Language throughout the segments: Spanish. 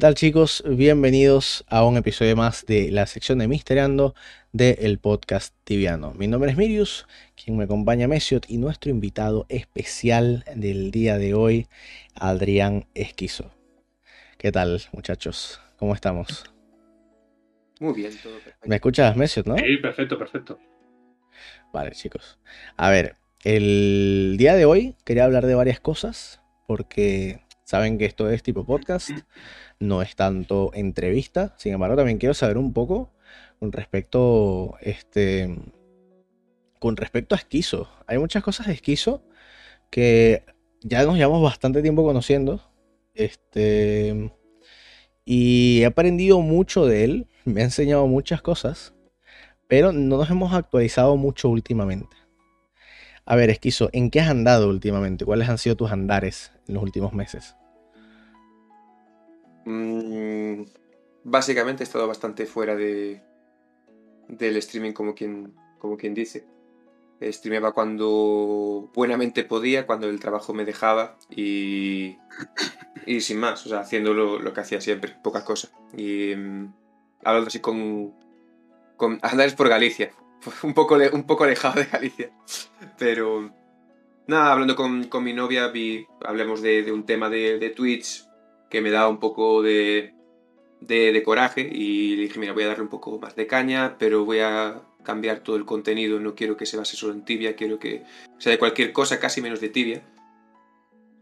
tal chicos? Bienvenidos a un episodio más de la sección de Misteriando del podcast Tibiano. Mi nombre es Mirius, quien me acompaña Mesiot y nuestro invitado especial del día de hoy, Adrián Esquizo. ¿Qué tal muchachos? ¿Cómo estamos? Muy bien, todo perfecto. ¿Me escuchas Mesiot, no? Sí, perfecto, perfecto. Vale chicos. A ver, el día de hoy quería hablar de varias cosas porque saben que esto es tipo podcast no es tanto entrevista. Sin embargo, también quiero saber un poco con respecto, este, con respecto a Esquizo. Hay muchas cosas de Esquizo que ya nos llevamos bastante tiempo conociendo. Este, y he aprendido mucho de él. Me ha enseñado muchas cosas. Pero no nos hemos actualizado mucho últimamente. A ver, Esquizo, ¿en qué has andado últimamente? ¿Cuáles han sido tus andares en los últimos meses? Mm, básicamente he estado bastante fuera de, del streaming como quien, como quien dice. Streameaba cuando buenamente podía, cuando el trabajo me dejaba y, y sin más, o sea, haciendo lo, que hacía siempre, pocas cosas. Y mm, hablando así con, con andares por Galicia, un poco, un poco alejado de Galicia, pero nada, hablando con, con mi novia, vi, hablemos de, de un tema de, de Twitch que me daba un poco de, de, coraje y dije, mira, voy a darle un poco más de caña, pero voy a cambiar todo el contenido, no quiero que se base solo en tibia, quiero que sea de cualquier cosa, casi menos de tibia,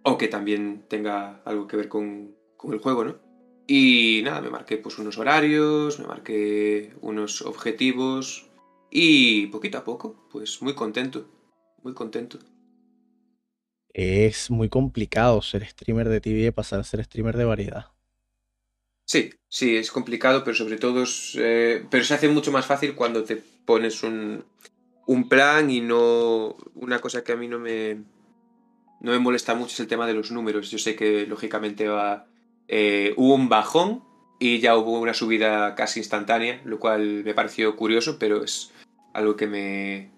aunque también tenga algo que ver con, con el juego, ¿no? Y nada, me marqué pues unos horarios, me marqué unos objetivos y poquito a poco, pues muy contento, muy contento es muy complicado ser streamer de TV y pasar a ser streamer de variedad. Sí, sí, es complicado, pero sobre todo es, eh, pero se hace mucho más fácil cuando te pones un, un, plan y no una cosa que a mí no me no me molesta mucho es el tema de los números. Yo sé que lógicamente va eh, hubo un bajón y ya hubo una subida casi instantánea, lo cual me pareció curioso, pero es algo que me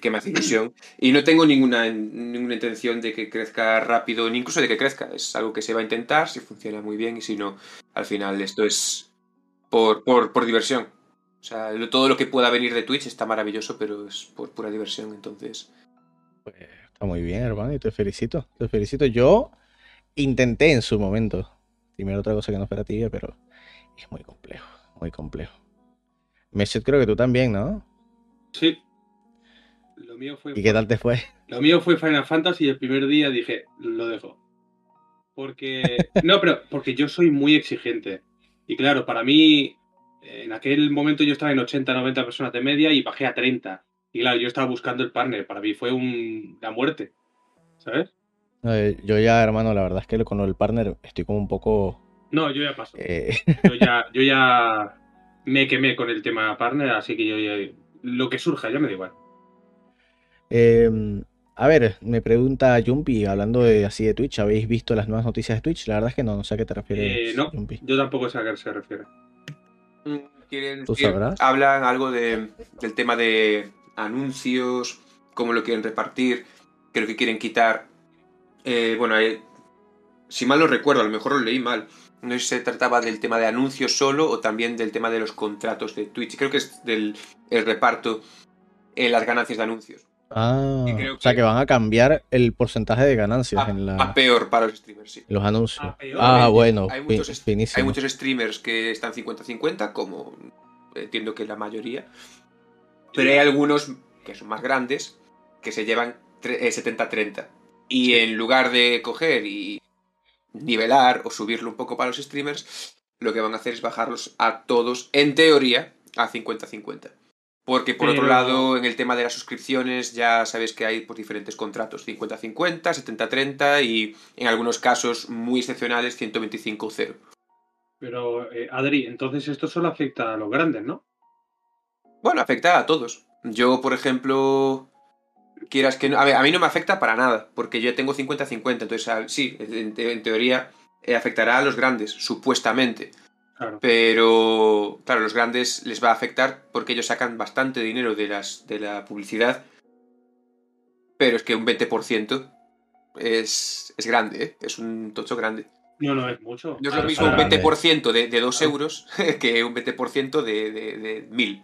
que me hace ilusión. Y no tengo ninguna, ninguna intención de que crezca rápido, ni incluso de que crezca. Es algo que se va a intentar, si funciona muy bien, y si no, al final esto es por, por, diversión. O sea, todo lo que pueda venir de Twitch está maravilloso, pero es por pura diversión, entonces. Pues está muy bien, hermano, y te felicito. Te felicito. Yo intenté en su momento. Primero otra cosa que no fuera tibia, pero es muy complejo, muy complejo. Messi, creo que tú también, ¿no? Sí, ¿Y qué tal te fue? Lo mío fue Final Fantasy y el primer día dije, lo dejo. Porque. No, pero porque yo soy muy exigente. Y claro, para mí, en aquel momento yo estaba en 80, 90 personas de media y bajé a 30. Y claro, yo estaba buscando el partner. Para mí fue un... la muerte. ¿Sabes? yo ya, hermano, la verdad es que con el partner estoy como un poco. No, yo ya paso. Eh. Yo, ya, yo ya me quemé con el tema partner, así que yo ya. Lo que surja, ya me da igual. Em, a ver, me pregunta Jumpy, hablando de así de Twitch, ¿habéis visto las nuevas noticias de Twitch? La verdad es que no, no sé a qué te refieres. Eh, no, yo tampoco sé a qué se refiere. Mm, ¿Tú sabrás? Hablan algo de, del tema de anuncios, cómo lo quieren repartir, creo que quieren quitar. Eh, bueno, eh, si mal lo recuerdo, a lo mejor lo leí mal. No sé si se trataba del tema de anuncios solo o también del tema de los contratos de Twitch. Creo que es del el reparto en las ganancias de anuncios Ah, creo o sea que- van a cambiar el porcentaje de ganancias A, en la- a peor para los streamers, sí. los anuncios. A peor. Ah, Hay- bueno, hay muchos, finísimo. hay muchos streamers que están 50-50, como entiendo que la mayoría. Pero hay algunos que son más grandes que se llevan tre- eh, 70-30. Y en lugar de coger y nivelar o subirlo un poco para los streamers, lo que van a hacer es bajarlos a todos, en teoría, a 50-50. Porque por otro lado, en el tema de las suscripciones, ya sabes que hay pues, diferentes contratos: 50-50, 70-30 y en algunos casos muy excepcionales 125-0. Pero, eh, Adri, entonces esto solo afecta a los grandes, ¿no? Bueno, afecta a todos. Yo, por ejemplo, quieras que no. A, ver, a mí no me afecta para nada, porque yo tengo 50-50. Entonces, a- sí, en teoría eh, afectará a los grandes, supuestamente. Claro. Pero, claro, los grandes les va a afectar porque ellos sacan bastante dinero de, las, de la publicidad. Pero es que un 20% es, es grande, ¿eh? Es un tocho grande. No, no, es mucho. No es lo mismo un grande. 20% de, de 2 euros que un 20% de, de, de 1000.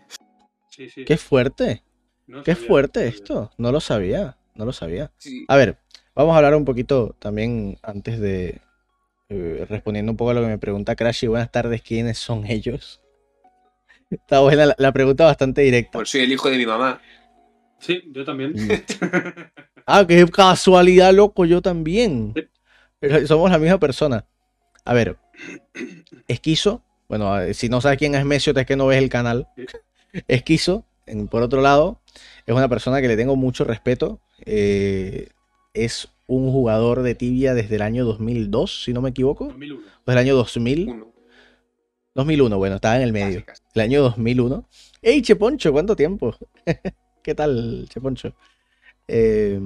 Sí, sí. Qué fuerte, No qué sabía, fuerte no esto. No lo sabía, no lo sabía. Sí. A ver, vamos a hablar un poquito también antes de eh, respondiendo un poco a lo que me pregunta Crashy. Buenas tardes, ¿quiénes son ellos? Está buena la, la pregunta bastante directa. Pues soy el hijo de mi mamá. Sí, yo también. Mm. Ah, qué casualidad, loco, yo también. Sí. Pero Somos la misma persona. A ver, Esquizo, bueno, si no sabes quién es Mesio, es que no ves el canal. Sí. Esquizo, en- por otro lado, es una persona que le tengo mucho respeto. eh, es un jugador de tibia desde el año 2002, si no me equivoco. 2001. O el año 2000. Uno. 2001, bueno, estaba en el medio. Casi, casi. El año 2001. ¡Ey, Cheponcho! ¿Cuánto tiempo? ¿Qué tal, Cheponcho? Eh,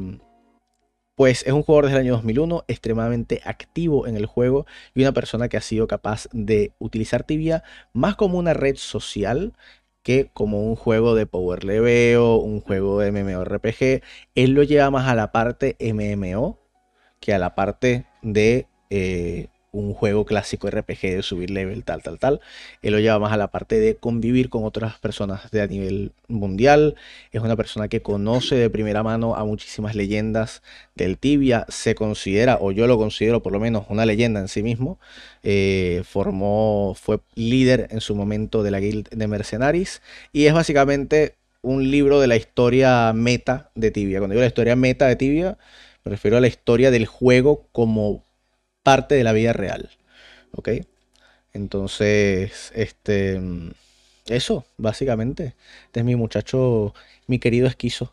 pues es un jugador desde el año 2001, extremadamente activo en el juego y una persona que ha sido capaz de utilizar Tibia más como una red social que como un juego de power leveo, un juego de MMORPG. Él lo lleva más a la parte MMO que a la parte de eh, un juego clásico RPG de subir level, tal, tal, tal. Él lo lleva más a la parte de convivir con otras personas de a nivel mundial. Es una persona que conoce de primera mano a muchísimas leyendas del Tibia. Se considera, o yo lo considero por lo menos, una leyenda en sí mismo. Eh, formó, fue líder en su momento de la guild de Mercenaries. Y es básicamente un libro de la historia meta de Tibia. Cuando digo la historia meta de Tibia, me refiero a la historia del juego como parte de la vida real. ¿Ok? Entonces, este. Eso, básicamente. Este es mi muchacho, mi querido esquizo.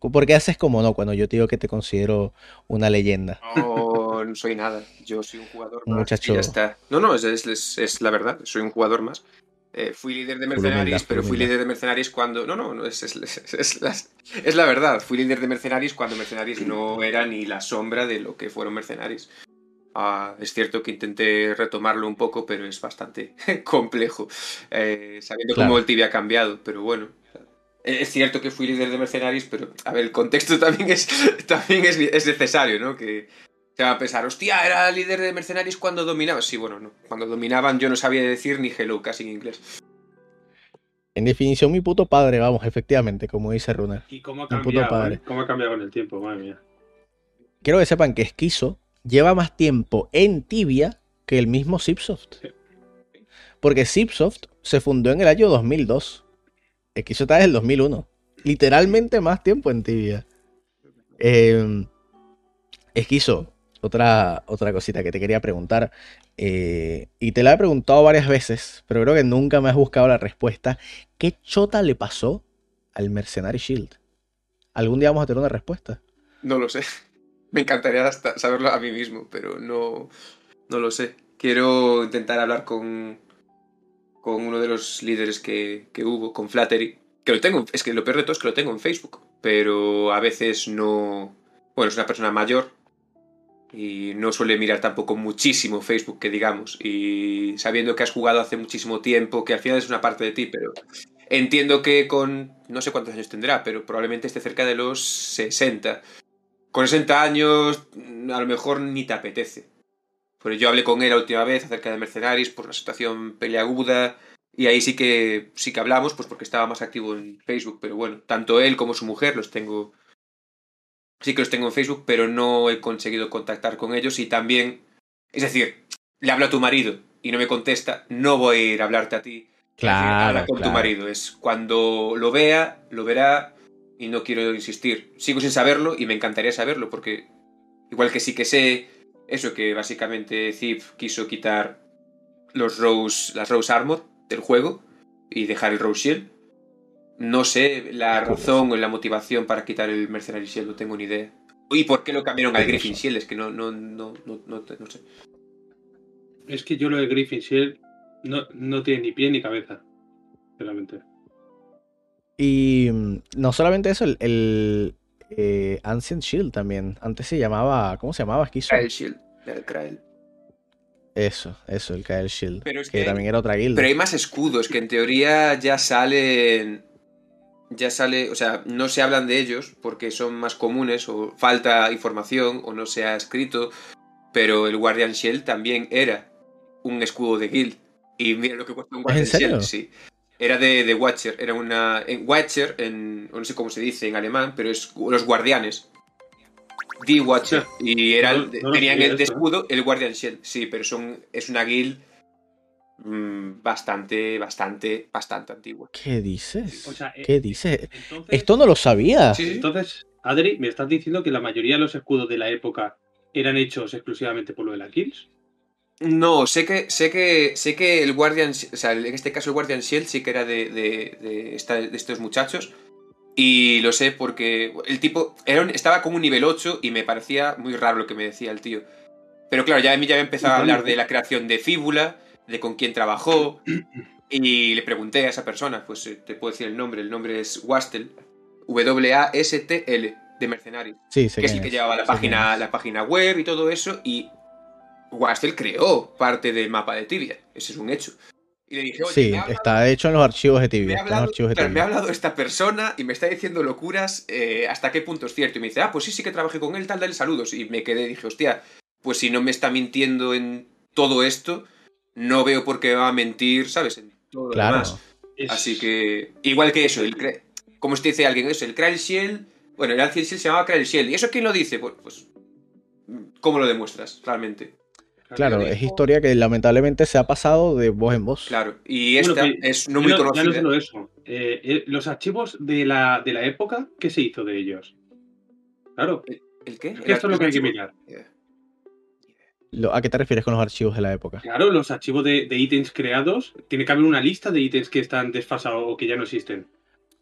¿Por qué haces como no cuando yo te digo que te considero una leyenda? No, no soy nada. Yo soy un jugador más. muchacho- Y ya está. No, no, es, es- la verdad. Soy un jugador más. Eh, fui líder de mercenarios, pero fui líder de mercenarios cuando. No, no, no, es, es, es- es la, es la verdad. Fui líder de mercenarios cuando mercenarios no era ni la sombra de lo que fueron mercenarios. Ah, es cierto que intenté retomarlo un poco, pero es bastante complejo. eh, sabiendo Claro. cómo el tibia ha cambiado, pero bueno. Eh, Es cierto que fui líder de mercenarios, pero a ver, el contexto también es, también es, es necesario, ¿no? Que se va a pensar, hostia, era líder de mercenarios cuando dominaba. Sí, bueno, no. Cuando dominaban yo no sabía decir ni hello casi en inglés. En definición, mi puto padre, vamos, efectivamente, como dice Runner. ¿Y cómo ha puto cambiado? padre. eh? ¿Cómo ha cambiado con el tiempo? Madre mía. Quiero que sepan que Esquizo lleva más tiempo en Tibia que el mismo Zipsoft. Porque Zipsoft se fundó en el año 2002. Esquizo está desde el 2001. Literalmente más tiempo en Tibia. Eh, Esquizo, otra, otra cosita que te quería preguntar. eh, y te la he preguntado varias veces, pero creo que nunca me has buscado la respuesta. ¿Qué chota le pasó al Mercenary Shield? ¿Algún día vamos a tener una respuesta? No lo sé. Me encantaría hasta saberlo a mí mismo, pero no, no lo sé. Quiero intentar hablar con, con uno de los líderes que, que hubo, con Flattery. Que lo tengo, es que lo peor de todo es que lo tengo en Facebook, pero a veces no... Bueno, es una persona mayor y no suele mirar tampoco muchísimo Facebook, que digamos. Y sabiendo que has jugado hace muchísimo tiempo, que al final es una parte de ti, pero entiendo que con... No sé cuántos años tendrá, pero probablemente esté cerca de los 60 con 60 años a lo mejor ni te apetece. Pero yo hablé con él la última vez acerca de Mercenarios por una situación peleaguda y ahí sí que sí que hablamos pues porque estaba más activo en Facebook, pero bueno, tanto él como su mujer los tengo sí que los tengo en Facebook, pero no he conseguido contactar con ellos y también, es decir, le hablo a tu marido y no me contesta, no voy a ir a hablarte a ti. Claro, Habla con tu marido. Es cuando lo vea, lo verá y no quiero insistir. Sigo sin saberlo y me encantaría saberlo porque igual que sí que sé eso que básicamente Thief quiso quitar los Rose, las Rose Armor del juego y dejar el Rose Shield. No sé la razón o la motivación para quitar el Mercenary Shield, no tengo ni idea. ¿Y por qué lo cambiaron al. Griffin Shield? Es que no, no, no, no, no, no sé. Es que yo lo de Griffin Shield no, no tiene ni pie ni cabeza. Sinceramente. Y mm, no solamente eso, el, el, eh, Ancient Shield también. Antes se llamaba. ¿Cómo se llamaba? Krael Shield. El Krael. Eso, eso, el Kael Shield. Pero es que que- también era otra guilda. Pero hay más escudos que en teoría ya salen. Ya sale. O sea, no se hablan de ellos porque son más comunes o falta información o no se ha escrito. Pero el Guardian Shield también era un escudo de guild. Y mira lo que cuesta un Guardian serio? Shield. Sí. Era de, de Watcher. Era una. En Watcher, en, no sé cómo se dice en alemán, pero es los guardianes. The Watcher. Y era el- No- tenían el de ¿eh? escudo el Guardian Shield. Sí, pero son, es una guild mm, bastante, bastante, bastante antigua. ¿Qué dices? O sea, eh, ¿Qué dices? Entonces, Esto no lo sabía. Sí, sí. entonces, Adri, ¿me estás diciendo que la mayoría de los escudos de la época eran hechos exclusivamente por lo de la Kills? No, sé que, sé que, sé que el Guardian, o sea, en este caso el Guardian Shield sí que era de, de, de esta- de estos muchachos. Y lo sé porque el tipo era un- estaba como un nivel 8 y me parecía muy raro lo que me decía el tío. Pero claro, ya a mí ya me empezaba a hablar de la creación de Fíbula, de con quién trabajó. Y le pregunté a esa persona, pues eh, te puedo decir el nombre, el nombre es Wastel, W-A-S-T-L, de Mercenarios. Sí, que es el que llevaba la página, la página web y todo eso, y Wastel creó parte del mapa de Tibia. Ese es un hecho. Y le dije, oye, Sí, hablado- está hecho en los archivos de me Tibia. ha hablado, de me ha hablado esta persona y me está diciendo locuras, eh, ¿hasta qué punto es cierto? Y me dice, ah, pues sí, sí que trabajé con él, tal, dale saludos. Y me quedé, dije, hostia, pues si no me está mintiendo en todo esto, no veo por qué va a mentir, ¿sabes? En todo lo Claro. demás. Es- Así que, igual que eso, el cre- como te dice alguien, eso, el Krael Shield, bueno, el Ancient Shield se llamaba Krael Shield. ¿Y eso quién lo dice? Pues, pues, ¿cómo lo demuestras realmente? Claro, es historia que lamentablemente se ha pasado de voz en voz. Claro, y Bueno, esta que es no muy Ya no conocida. solo eso. eh, eh, los archivos de la, de la época, ¿qué se hizo de ellos? Claro, ¿El qué? es que esto es lo que hay que mirar. Yeah. ¿A qué te refieres con los archivos de la época? Claro, los archivos de, de ítems creados, tiene que haber una lista de ítems que están desfasados o que ya no existen.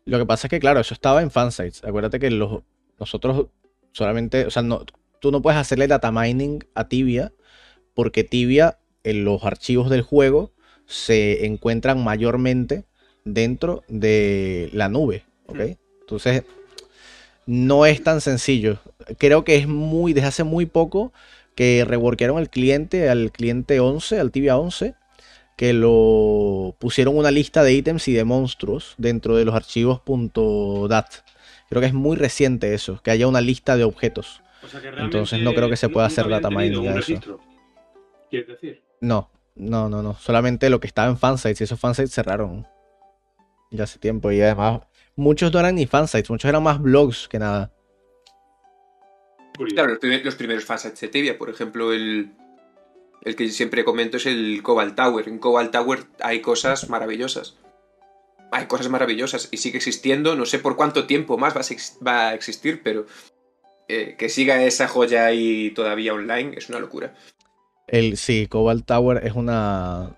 Lo que pasa es que, claro, eso estaba en fansites. Acuérdate que los, nosotros solamente, o sea, no, tú no puedes hacerle data mining a Tibia porque Tibia, en los archivos del juego, se encuentran mayormente dentro de la nube, ¿ok? Entonces, no es tan sencillo. Creo que es muy, desde hace muy poco que reworkearon el cliente al cliente 11, al Tibia 11, que lo pusieron una lista de ítems y de monstruos dentro de los archivos .dat. Creo que es muy reciente eso, que haya una lista de objetos. O sea que Entonces, no creo que se pueda hacer data mining a eso. registro. ¿Quieres decir? No, no, no, no. Solamente lo que estaba en fansites y esos fansites cerraron ya hace tiempo. Y además, muchos no eran ni fansites, muchos eran más blogs que nada. Claro, los, primer- los primeros fansets de Tibia, por ejemplo, el, el que siempre comento es el Cobalt Tower. En Cobalt Tower hay cosas maravillosas. Hay cosas maravillosas y sigue existiendo. No sé por cuánto tiempo más va a, ex- va a existir, pero eh, que siga esa joya ahí todavía online es una locura. El, sí, Cobalt Tower es una.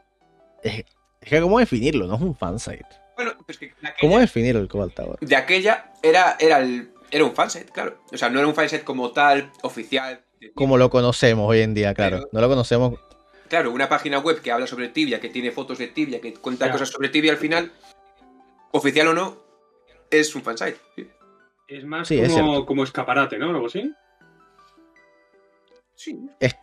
Es, es que, ¿cómo definirlo? No es un fansite. Bueno, pues que de aquella, ¿Cómo definir el Cobalt Tower? de aquella era, era, el, era un fanset, claro. O sea, no era un fanset como tal, oficial. Como lo conocemos hoy en día, claro. Pero- No lo conocemos. Claro, una página web que habla sobre Tibia, que tiene fotos de Tibia, que cuenta Claro. cosas sobre Tibia al final, oficial o no, es un fansite. sí. Es más Sí, como, como escaparate, ¿no? Algo así. Sí. Es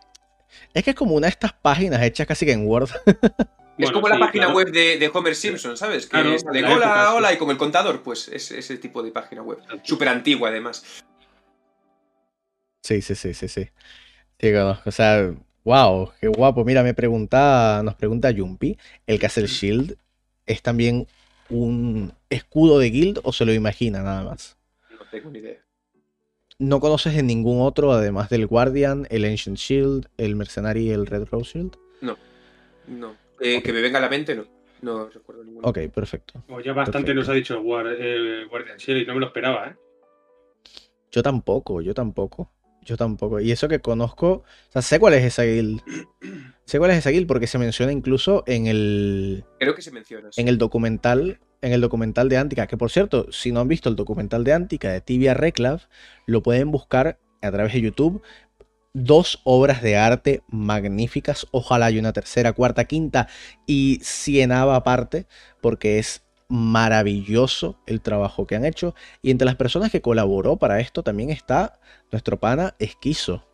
que es como una de estas páginas hechas casi que en Word. Es como la página claro. web de, de Homer Simpson, ¿sabes? Que Claro, es de la hola, época, sí. hola, y como el contador, pues es ese tipo de página web. Súper antigua, además. Sí, sí, sí, sí, sí. No, o sea, wow, qué guapo. Mira, me pregunta, nos pregunta Yumpy, ¿el Castle Shield es también un escudo de guild o se lo imagina nada más? No tengo ni idea. ¿No conoces de ningún otro, además del Guardian, el Ancient Shield, el Mercenary y el Red Rose Shield? No. No. Eh, Que me venga a la mente, no. No recuerdo ninguno. Ok, perfecto. Como ya bastante Perfecto. nos ha dicho el, Guar- el Guardian Shield y no me lo esperaba, ¿eh? Yo tampoco, yo tampoco. Yo tampoco. Y eso que conozco, o sea, sé cuál es esa guild. Sé cuál es esa guild porque se menciona incluso en el, Creo que se menciona. sí. en el documental, en el documental de Antica, que por cierto, si no han visto el documental de Antica de Tibia Reclav, lo pueden buscar a través de YouTube. Dos obras de arte magníficas, ojalá hay una tercera, cuarta, quinta y cienava aparte, porque es maravilloso el trabajo que han hecho. Y entre las personas que colaboró para esto también está nuestro pana Esquizo.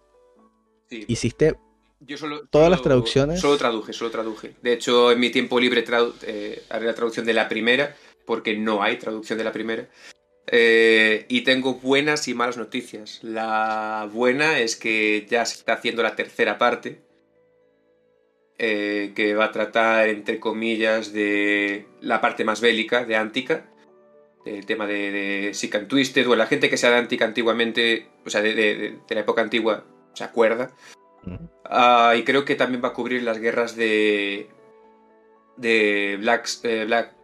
Sí. Hiciste Yo solo, todas solo- las traducciones. Solo traduje, solo traduje. De hecho, en mi tiempo libre tradu- eh, haré la traducción de la primera, porque no hay traducción de la primera. Eh, y tengo buenas y malas noticias. La buena es que ya se está haciendo la tercera parte, eh, que va a tratar, entre comillas, de la parte más bélica de Antica. El tema de, de Sick and Twisted, o la gente que sea de Antica antiguamente, o sea, de, de- de- de la época antigua, se acuerda. Ah, y creo que también va a cubrir las guerras de. de Black. eh, Black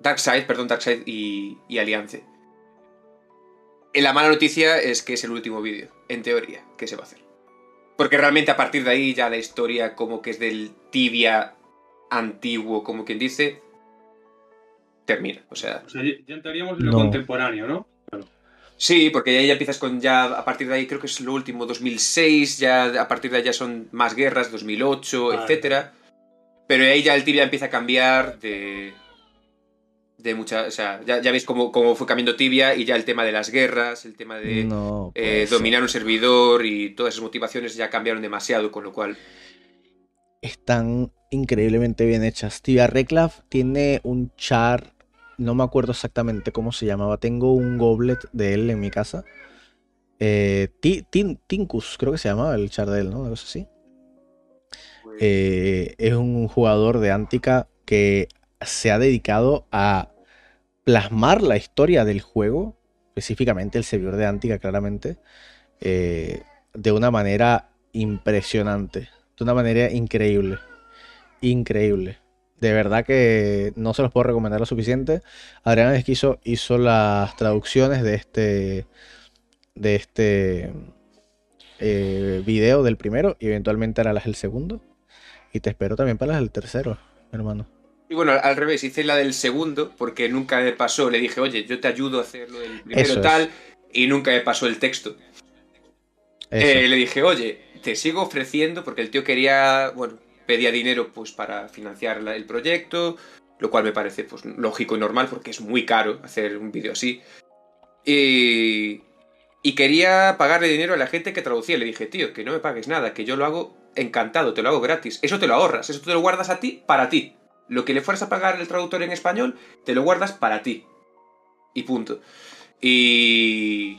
Darkseid, perdón, Darkseid y, y Aliance. Eh, La mala noticia es que es el último vídeo, en teoría, que se va a hacer. Porque realmente a partir de ahí ya la historia como que es del tibia antiguo, como quien dice, termina. O sea, O sea, ya ya entraríamos en lo No. contemporáneo, ¿no? Sí, porque ahí ya empiezas con ya, a partir de ahí creo que es lo último, 2006, ya a partir de ahí ya son más guerras, 2008, Vale. etcétera. Pero ahí ya el tibia empieza a cambiar de... De mucha, o sea, ya, ya veis cómo, cómo fue cambiando tibia y ya el tema de las guerras, el tema de no eh, dominar un servidor y todas esas motivaciones ya cambiaron demasiado, con lo cual... están increíblemente bien hechas. Tibia Reclav tiene un char, no me acuerdo exactamente cómo se llamaba. Tengo un goblet de él en mi casa. Eh, Ti- Tin- Tinkus, creo que se llamaba el char de él, ¿no? Algo así. pues, Eh, es un jugador de Antica que se ha dedicado a plasmar la historia del juego, específicamente el servidor de Antica, claramente, eh, de una manera impresionante, de una manera increíble, increíble. De verdad que no se los puedo recomendar lo suficiente. Adrián Esquizo hizo las traducciones de este, de este eh, video del primero y eventualmente hará las del segundo. Y te espero también para las del tercero, hermano. Y bueno, al, revés, hice la del segundo, porque nunca me pasó, le dije, oye, yo te ayudo a hacer lo del primero Eso es. tal, y nunca me pasó el texto. Eh, le dije, oye, te sigo ofreciendo porque el tío quería, bueno, pedía dinero pues para financiar el proyecto, lo cual me parece pues lógico y normal porque es muy caro hacer un vídeo así. Y, quería pagarle dinero a la gente que traducía. Le dije, tío, que no me pagues nada, que yo lo hago encantado, te lo hago gratis. Eso te lo ahorras, eso te lo guardas a ti para ti. Lo que le fueras a pagar el traductor en español, te lo guardas para ti. Y punto. Y,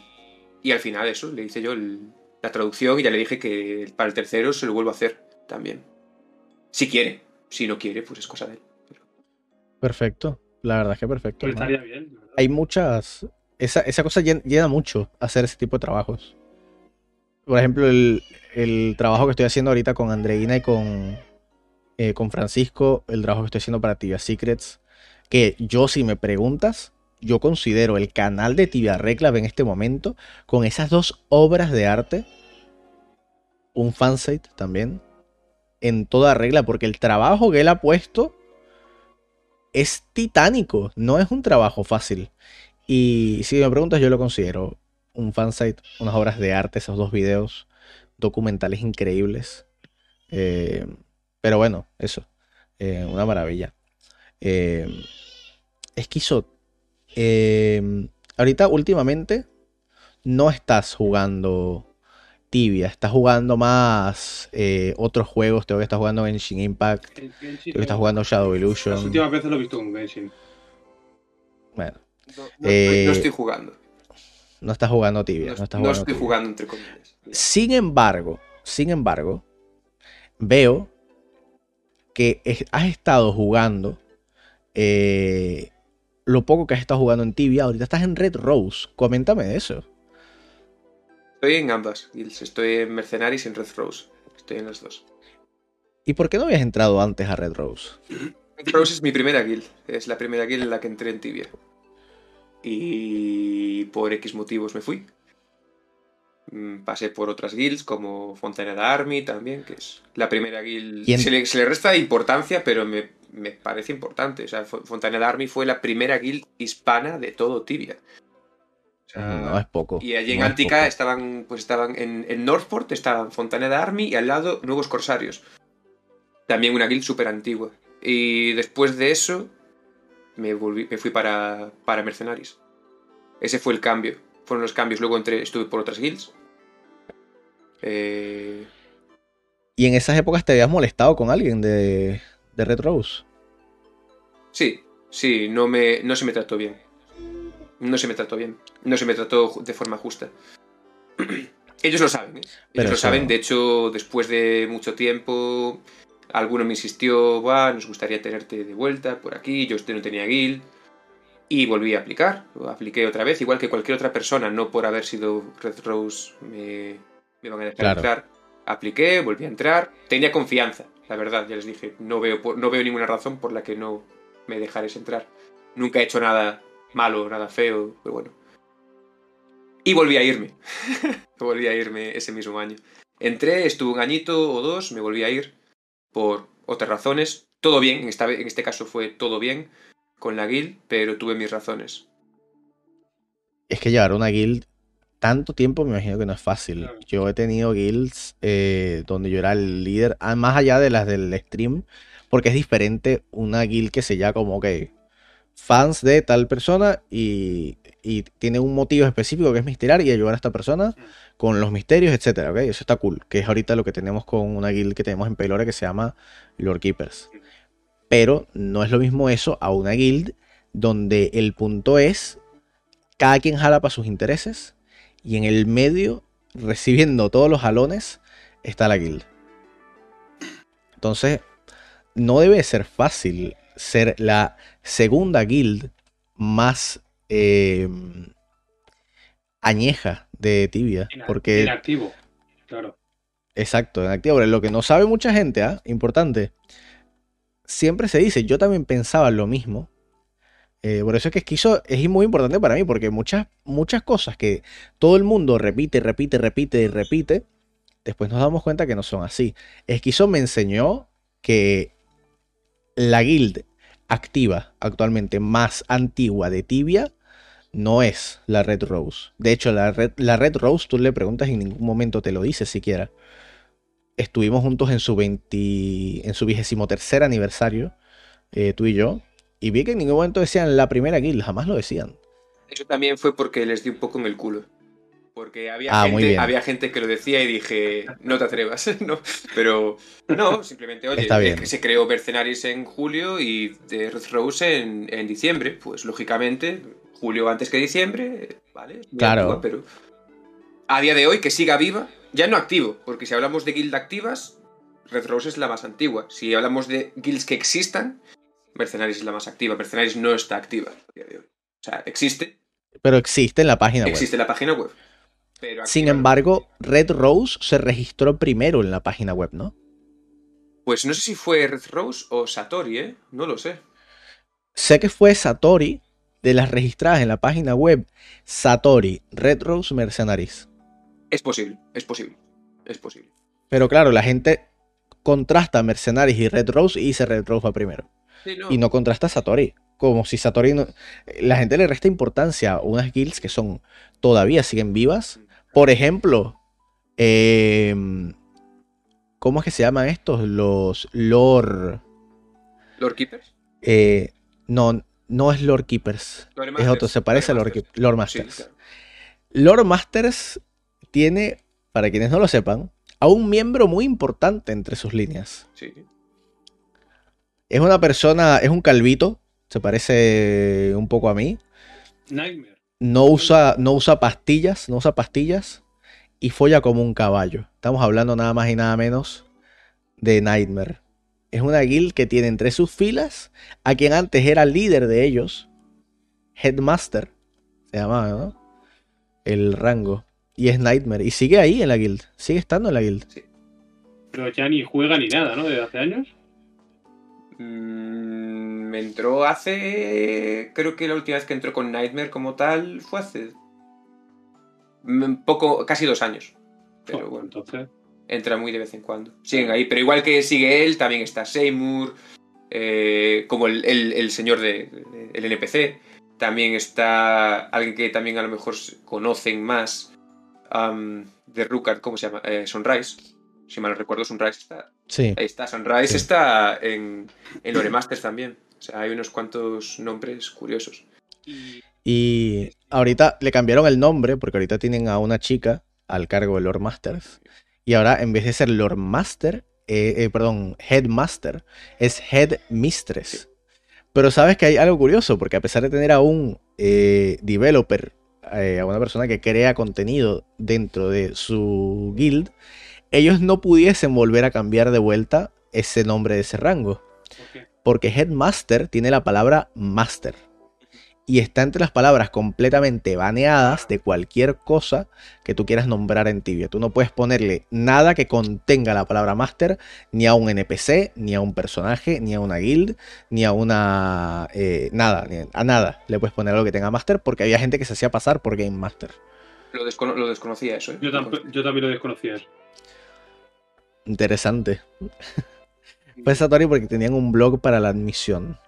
y al final eso, le hice yo la traducción y ya le dije que para el tercero se lo vuelvo a hacer también. Si quiere. Si no quiere, pues es cosa de él. Perfecto. La verdad es que perfecto. Pero hermano. estaría bien. verdad. Hay muchas. Esa, esa cosa llen- llena mucho hacer ese tipo de trabajos. Por ejemplo, el, el trabajo que estoy haciendo ahorita con Andreina y con, eh, con Francisco, el trabajo que estoy haciendo para Tibia Secrets, que yo, si me preguntas, yo considero el canal de Tibia Reclav en este momento, con esas dos obras de arte, un fansite también, en toda regla, porque el trabajo que él ha puesto es titánico, no es un trabajo fácil. Y si me preguntas, yo lo considero un fansite, unas obras de arte, esos dos videos documentales increíbles. Eh, pero bueno, eso, eh, una maravilla. Eh, eh, ahorita últimamente no estás jugando Tibia, estás jugando más eh, otros juegos, tengo que estás jugando Genshin Impact, En Genshin creo que estás no. jugando Shadow Las Illusion. últimas veces lo he visto con Genshin. Bueno, No, no Eh, estoy, no estoy jugando. no estás jugando Tibia, No, no estás no jugando estoy Tibia. jugando, entre comillas. Sin embargo, sin embargo, veo que es- has estado jugando eh, lo poco que has estado jugando en Tibia. Ahorita estás en Red Rose. Coméntame de eso. Estoy en ambas guilds. Estoy en Mercenaries y en Red Rose. Estoy en las dos. ¿Y por qué no habías entrado antes a Red Rose? Red Rose es mi primera guild. Es la primera guild en la que entré en Tibia. Y por X motivos me fui. Mm, Pasé por otras guilds como Fontaneda Army también, que es la primera guild. Se, le, se le resta importancia, pero me, me parece importante. O sea, Fo- Fontaneda Army fue la primera guild hispana de todo Tibia. Sea, No es poco. y allí en no Antica estaban, pues estaban en, en Northport, estaban Fontaneda Army y al lado Nuevos Corsarios. También una guild súper antigua. Y después de eso me, volví, me fui para, para Mercenaries. Ese fue el cambio. Fueron los cambios. Luego entré, estuve por otras guilds. Eh, ¿Y en esas épocas te habías molestado con alguien de, de Red Rose? sí, sí, no, me, no se me trató bien. No se me trató bien. No se me trató de forma justa. Ellos lo saben, ¿eh? Ellos Pero lo eso- saben. De hecho, después de mucho tiempo, alguno me insistió, va, nos gustaría tenerte de vuelta por aquí. Yo usted no tenía guild. Y volví a aplicar. Lo apliqué otra vez, igual que cualquier otra persona, no por haber sido Red Rose me, me van a dejar Claro. entrar. Apliqué, volví a entrar. Tenía confianza, la verdad, ya les dije. No veo, no veo ninguna razón por la que no me dejares entrar. Nunca he hecho nada malo, nada feo, pero bueno. Y volví a irme. volví a irme ese mismo año. Entré, estuve un añito o dos, me volví a ir por otras razones. Todo bien, en, esta, en este caso fue todo bien con la guild, pero tuve mis razones. Es que llevar una guild tanto tiempo me imagino que no es fácil. Claro. Yo he tenido guilds eh, donde yo era el líder, ah, más allá de las del stream, porque es diferente una guild que se llama como que fans de tal persona y, y tiene un motivo específico que es misteriar y ayudar a esta persona con los misterios, etcétera, ¿ok? Eso está cool, que es ahorita lo que tenemos con una guild que tenemos en Pelore que se llama Lord Keepers. Pero no es lo mismo eso a una guild donde el punto es cada quien jala para sus intereses y en el medio, recibiendo todos los jalones, está la guild. Entonces, no debe ser fácil ser la segunda guild más eh, añeja de Tibia. En- Porque. Claro. exacto, en activo. Pero lo que no sabe mucha gente, ¿ah? importante, siempre se dice, yo también pensaba lo mismo. Eh, por eso es que Esquizo es muy importante para mí, porque muchas, muchas cosas que todo el mundo repite, repite, repite y repite, después nos damos cuenta que no son así. Esquizo me enseñó que la guild activa actualmente más antigua de Tibia no es la Red Rose. De hecho, la Red, la Red Rose tú le preguntas y en ningún momento te lo dice siquiera. Estuvimos juntos en su 20, en su vigésimo tercer aniversario, eh, tú y yo, y vi que en ningún momento decían la primera guild, jamás lo decían. Eso también fue porque les di un poco en el culo. Porque había, Ah, gente, había gente que lo decía y dije, no te atrevas, ¿no? Pero no, simplemente, oye, Está eh, que se creó Mercenaries en julio y de Red Rose en, en diciembre. Pues lógicamente, julio antes que diciembre, ¿vale? Claro. pero a día de hoy que siga viva, ya no activo, porque si hablamos de guild activas, Red Rose es la más antigua. Si hablamos de guilds que existan, Mercenaries es la más activa. Mercenaries no está activa a día de hoy. O sea, existe, Pero existe en la página web. existe la página web. Pero Sin embargo, Red Rose se registró primero en la página web, ¿no? Pues no sé si fue Red Rose o Satori, ¿eh? No lo sé. Sé que fue Satori de las registradas en la página web Satori Red Rose Mercenaries. Es posible, es posible. Es posible. Pero claro, la gente contrasta Mercenaries y Red Rose y dice Red Rose va primero. Sí, no. Y no contrasta Satori. Como si Satori no... La gente le resta importancia a unas guilds que son todavía siguen vivas. Por ejemplo, em, ¿cómo es que se llaman estos? Los Lord... Lord Keepers. eh, no, no es Lord Keepers. Lord Es otro, se parece a Lord, Masters. Keep- Lord Sí, Masters. claro. Lord Masters tiene, para quienes no lo sepan, a un miembro muy importante entre sus líneas. Sí. Es una persona, es un calvito, se parece un poco a mí. Nightmare. No usa, no usa pastillas, no usa pastillas y folla como un caballo. Estamos hablando nada más y nada menos de Nightmare. Es una guild que tiene entre sus filas a quien antes era líder de ellos, Headmaster, se llamaba, ¿no? El rango. Y es Nightmare. Y sigue ahí en la guild. Sigue estando en la guild. Pero ya ni juega ni nada, ¿no? Desde hace años. Mm, me entró hace. Creo que la última vez que entró con Nightmare como tal fue hace. Poco, casi dos años. Pero bueno, entonces. entra muy de vez en cuando. Siguen ahí, pero igual que sigue él, también está Seymour, eh, como el, el- el señor de, de- el NPC. También está alguien que también a lo mejor conocen más de Rukard, ¿cómo se llama? Eh, Sunrise. Si mal no recuerdo, Sunrise está. Sí. Ahí está, Sunrise Sí. está en, en Lore Masters también. Sea, hay unos cuantos nombres curiosos. Y ahorita le cambiaron el nombre porque ahorita tienen a una chica al cargo de Lord Masters. Y ahora en vez de ser Lord Master, eh, eh, perdón, Headmaster, es Head Mistress. Pero sabes que hay algo curioso porque a pesar de tener a un eh, developer, eh, a una persona que crea contenido dentro de su guild, ellos no pudiesen volver a cambiar de vuelta ese nombre de ese rango. Porque Headmaster tiene la palabra Master. Y está entre las palabras completamente baneadas de cualquier cosa que tú quieras nombrar en Tibia. Tú no puedes ponerle nada que contenga la palabra Master ni a un NPC, ni a un personaje, ni a una guild, ni a una... eh, nada, ni a nada. Le puedes poner algo que tenga Master porque había gente que se hacía pasar por Game Master. Lo, descono- lo desconocía eso, ¿eh? Yo, yo también lo desconocía eso. Interesante. Fue Satori porque tenían un blog para la admisión.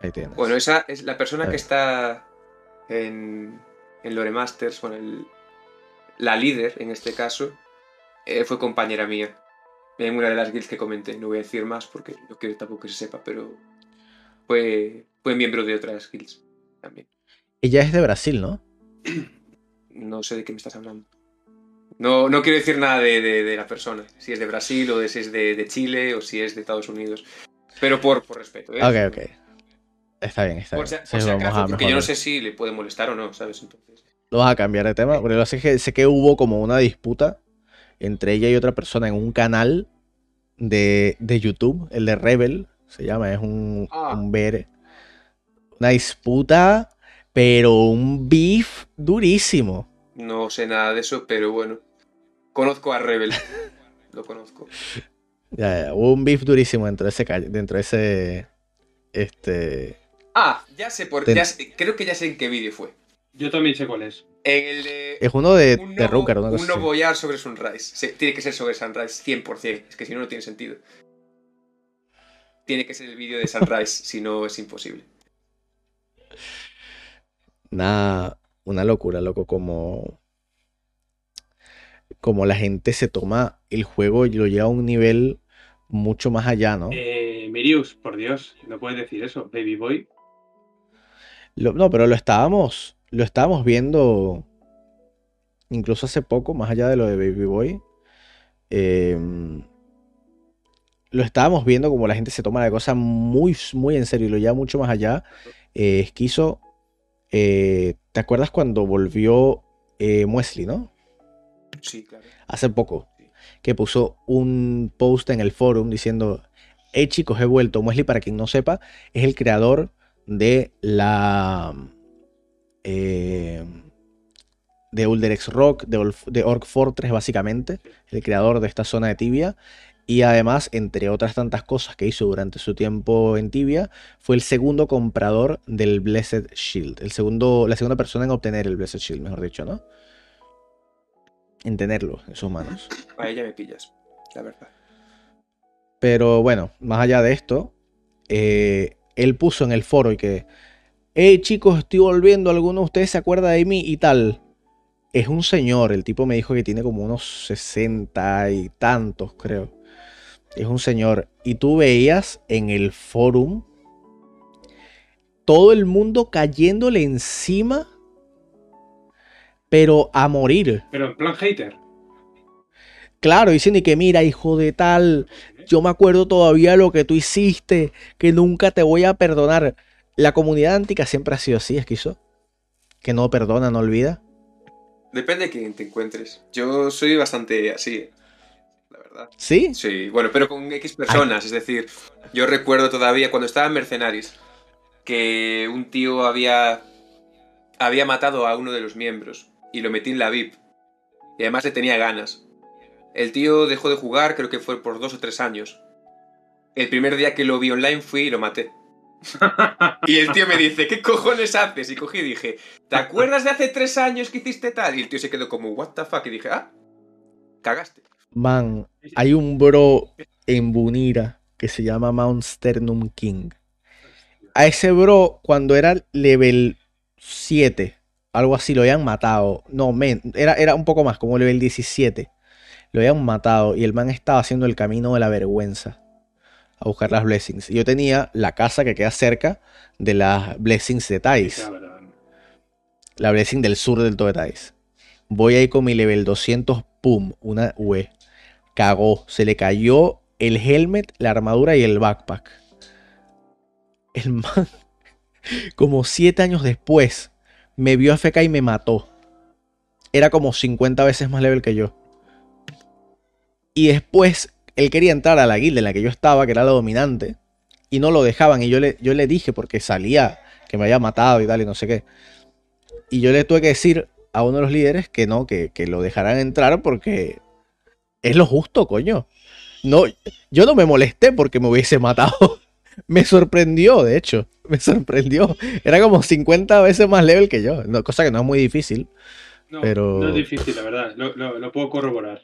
Ahí tienes. Bueno, esa es la persona que está en, en Lore Masters, bueno, el- la líder en este caso, eh, fue compañera mía en una de las guilds que comenté. No voy a decir más porque yo quiero tampoco que se sepa, pero fue, fue miembro de otras guilds también. Ella es de Brasil, ¿no? No sé de qué me estás hablando. No, no quiero decir nada de, de- de la persona, si es de Brasil o de, si es de, de Chile o si es de Estados Unidos. Pero por, por respeto. ¿eh? Ok, ok. Está bien, está Por bien. por si acaso, porque yo no sé si le puede molestar o no, ¿sabes? Entonces. Lo vas a cambiar de tema, porque lo sé que, sé que hubo como una disputa entre ella y otra persona en un canal de, de YouTube, el de Rebel, se llama, es un, Ah. un ver, una disputa, pero un beef durísimo. No sé nada de eso, pero bueno. Conozco a Rebel. Lo conozco. Ya, ya, hubo un beef durísimo dentro de ese, calle- dentro de ese, este, Ah, ya sé por. Ya sé- creo que ya sé en qué vídeo fue. Yo también sé cuál es. En el de. es uno de, un de no, una cosa un no así. boyar sobre Sunrise. Sí, tiene que ser sobre Sunrise, 100%. Es que si no, no tiene sentido. Tiene que ser el vídeo de Sunrise, si no es imposible. Una, una locura, loco, como, como la gente se toma el juego y lo lleva a un nivel mucho más allá, ¿no? Eh, Mirius, por Dios, no puedes decir eso. Baby Boy. Lo- no, pero lo estábamos, lo estábamos viendo incluso hace poco, más allá de lo de Baby Boy. em, lo estábamos viendo como la gente se toma la cosa muy, muy en serio y lo lleva mucho más allá. Eh, Esquizo, eh, ¿te acuerdas cuando volvió eh, Muesli, no? Hace poco, que puso un post en el forum diciendo, hey chicos, he vuelto. Muesli, para quien no sepa, es el creador de la... eh, de Ulderex Rock, de, de Orc Fortress básicamente, el creador de esta zona de Tibia. Y además, entre otras tantas cosas que hizo durante su tiempo en Tibia, fue el segundo comprador del Blessed Shield. El segundo, la segunda persona en obtener el Blessed Shield, mejor dicho, ¿no? En tenerlo en sus manos. A ella me pillas, la verdad. Pero bueno, más allá de esto, eh, él puso en el foro y que, hey chicos, estoy volviendo, ¿alguno de ustedes se acuerda de mí? Y tal. Es un señor, el tipo me dijo que tiene como unos 60 y tantos, creo. Es un señor. Y tú veías en el forum todo el mundo cayéndole encima, pero a morir. Pero en plan hater. Claro, diciendo que mira, hijo de tal, yo me acuerdo todavía lo que tú hiciste, que nunca te voy a perdonar. La comunidad antica siempre ha sido así, esquizo. Que no perdona, no olvida. Depende de quién te encuentres. Yo soy bastante así, la verdad. ¿Sí? Sí, bueno, pero con X personas. Es decir, yo recuerdo todavía cuando estaba en Mercenaries que un tío había, había matado a uno de los miembros y lo metí en la VIP. Y además le tenía ganas. El tío dejó de jugar, creo que fue por dos o tres años. El primer día que lo vi online fui y lo maté. y el tío me dice, ¿qué cojones haces? Y cogí y dije, ¿te acuerdas de hace tres años que hiciste tal? Y el tío se quedó como, ¿what the fuck? Y dije, ah, cagaste. Man, hay un bro en Bunira que se llama Mount Sternum King. A ese bro, cuando era level 7, algo así, lo habían matado. No, men, era, era un poco más, como level 17. Lo habían matado y el man estaba haciendo el camino de la vergüenza a buscar las blessings. Y yo tenía la casa que queda cerca de las blessings de Thais. La blessing del sur del todo de Thais. Voy ahí con mi level 200, pum, una UE. Cagó, se le cayó el helmet, la armadura y el backpack. El man, como siete años después, me vio FK y me mató. Era como 50 veces más level que yo. Y después él quería entrar a la guilda en la que yo estaba, que era la dominante, y no lo dejaban. Y yo le, yo le dije, porque salía que me había matado y tal, y no sé qué. Y yo le tuve que decir a uno de los líderes que no, que, que lo dejaran entrar porque es lo justo, coño. No, yo no me molesté porque me hubiese matado. Me sorprendió, de hecho. Me sorprendió. Era como 50 veces más level que yo. No, cosa que no es muy difícil. No, Pero- no es difícil, la verdad. Lo, lo- lo puedo corroborar.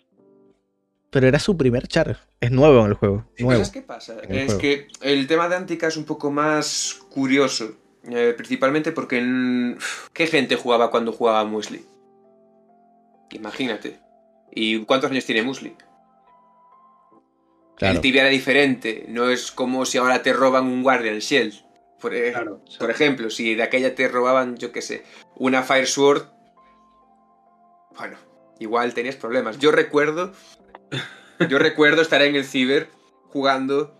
Pero era su primer char. Es nuevo en el juego. Nuevo. ¿Sabes qué pasa? Es juego. que el tema de Antica es un poco más curioso. eh, principalmente porque... en- ¿Qué gente jugaba cuando jugaba Muesli? Imagínate. ¿Y cuántos años tiene Muesli? Claro. El tibia era diferente. No es como si ahora te roban un Guardian Shield. Por, e- Claro. ejemplo, si de aquella te robaban, yo qué sé, una Fire Sword. Bueno, igual tenías problemas. Yo recuerdo. Yo recuerdo estar en el ciber jugando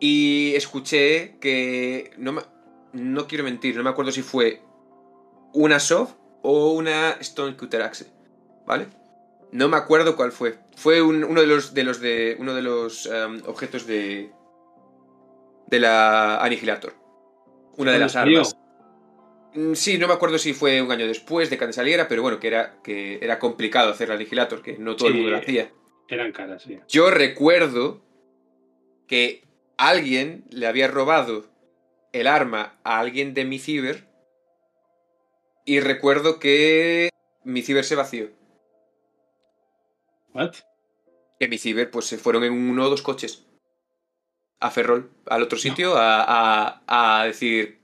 y escuché que. No, me- no quiero mentir, no me acuerdo si fue una Soft o una Stone Cutter Axe. ¿Vale? No me acuerdo cuál fue. Fue un- uno de los de los de. uno de los em, objetos de. de la Anihilator. Una de ¿Cuándo las armas. Mm, Sí, no me acuerdo si fue un año después de que saliera, pero bueno, que era, que era complicado hacer la Anihilator, que no todo el mundo lo hacía. Eran caras, sí. Yo recuerdo que alguien le había robado el arma a alguien de mi ciber y recuerdo que mi ciber se vació. ¿What? Que mi ciber pues se fueron en uno o dos coches a Ferrol, al otro sitio, a, a- a decir...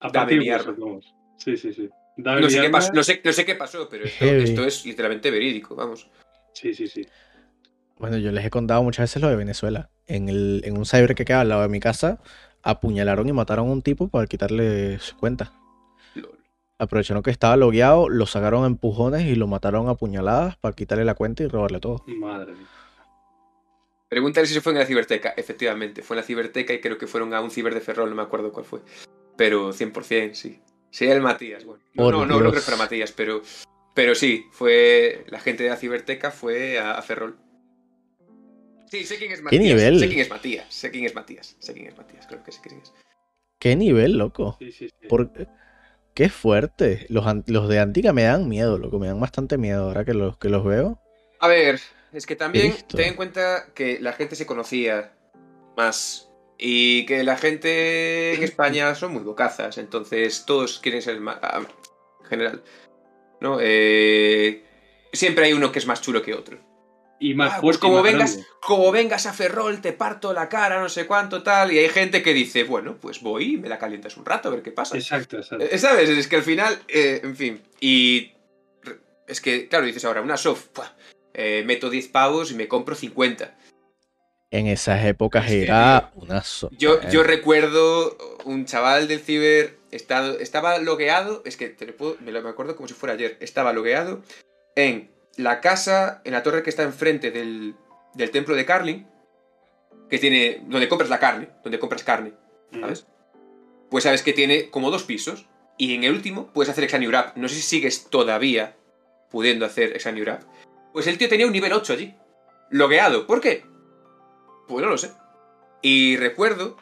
A Dame partir mi de arma. vamos. Sí, sí, sí. Dame No mi sé, qué pasó, no, sé, no sé qué pasó, pero esto, es literalmente verídico, vamos. Sí, sí, sí. Bueno, yo les he contado muchas veces lo de Venezuela. En, el, en un cyber que queda al lado de mi casa, apuñalaron y mataron a un tipo para quitarle su cuenta. Lol. Aprovecharon que estaba logueado, lo sacaron a empujones y lo mataron a puñaladas para quitarle la cuenta y robarle todo. Madre mía. Pregúntale si se fue en la ciberteca. Efectivamente, fue en la ciberteca y creo que fueron a un ciber de Ferrol, no me acuerdo cuál fue. Pero 100%, sí. Sí, el Matías, bueno. No, Por no, no creo que fuera Matías, pero, pero sí, fue la gente de la ciberteca fue a, a Ferrol. Sí, sé quién es Matías. nivel? Sé quién es Matías, sé quién es Matías, sé quién es Matías, creo que sé quién es. ¿Qué nivel, loco? Sí, sí, sí. Por... Qué fuerte. Los, los de Antica me dan miedo, loco. Me dan bastante miedo ahora que los, que los veo. A ver, es que también Cristo. ten en cuenta que la gente se conocía más y que la gente en España son muy bocazas, entonces todos quieren ser más... ah, En general, ¿no? Eh, siempre hay uno que es más chulo que otro. Y más Ah, pues como más vengas, grande. como vengas a Ferrol, te parto la cara, no sé cuánto, tal, y hay gente que dice, bueno, pues voy y me la calientas un rato a ver qué pasa. Exacto, exacto. Eh, ¿Sabes? Es que al final, eh, en fin. Y es que, claro, dices ahora, una soft, ¡pua! Eh, meto 10 pavos y me compro 50. En esas épocas Sí, era una... so- Yo, eh, yo recuerdo un chaval del ciber, estado- estaba logueado, es que te lo puedo- me lo me acuerdo como si fuera ayer, estaba logueado en la casa, en la torre que está enfrente del, del templo de Carlin, que tiene, donde compras la carne, donde compras carne. ¿sabes? Pues sabes que tiene como dos pisos. Y en el último puedes hacer Exaniurap. No sé si sigues todavía pudiendo hacer Exaniurap. Pues el tío tenía un nivel 8 allí. Logueado. ¿Por qué? Pues no lo sé. Y recuerdo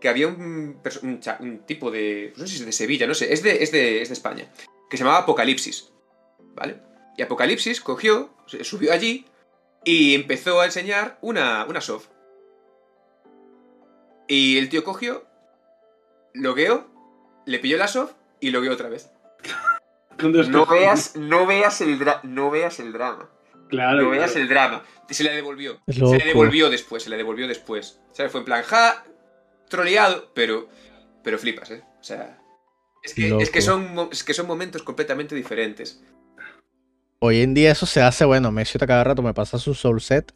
que había un, un tipo de... No sé si es de Sevilla, no sé. Es de, es de, es de España. Que se llamaba Apocalipsis. ¿Vale? Y Apocalipsis cogió, subió allí y empezó a enseñar una, una soft. Y el tío cogió, logueó, le pilló la soft y logueó otra vez. No veas, no veas el dra- no veas el drama. Claro. No veas claro. el drama. Se le devolvió. Se le devolvió después, se le devolvió después. O sea, fue en plan, ja, troleado, pero, pero flipas, ¿eh? O sea, es que, es que, son, es que son momentos completamente diferentes. Hoy en día eso se hace, bueno, Messi a cada rato me pasa su soul set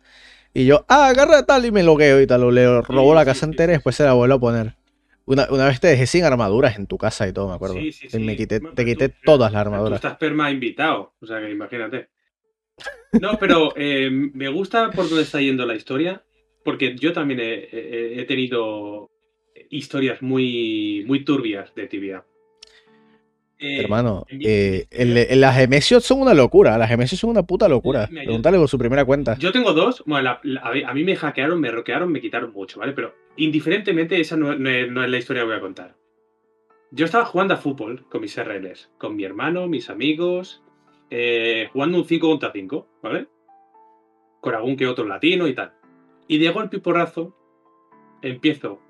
y yo, ah, agarra tal y me logueo y tal, o le robo Sí, la casa sí, entera y después se la vuelvo a poner. Una, una vez te dejé sin armaduras en tu casa y todo, me acuerdo. Sí, sí, sí. me quité, Bueno, te quité tú- todas las Tú armaduras. estás perma invitado, o sea que imagínate. No, pero eh, me gusta por dónde está yendo la historia, porque yo también he, he- he tenido historias muy, muy turbias de tibia. Eh, Hermano, eh, el- el- las Gemesios son una locura, las Gemesios son una puta locura. Pregúntale por su primera cuenta. Yo tengo dos. Bueno, la- la- a mí- a mí me hackearon, me roquearon, me quitaron mucho, ¿vale? Pero indiferentemente, esa no, no es, no es la historia que voy a contar. Yo estaba jugando a fútbol con mis RLs, con mi hermano, mis amigos, eh, jugando un 5 contra 5, ¿vale? Con algún que otro latino y tal. Y de golpe y porrazo empiezo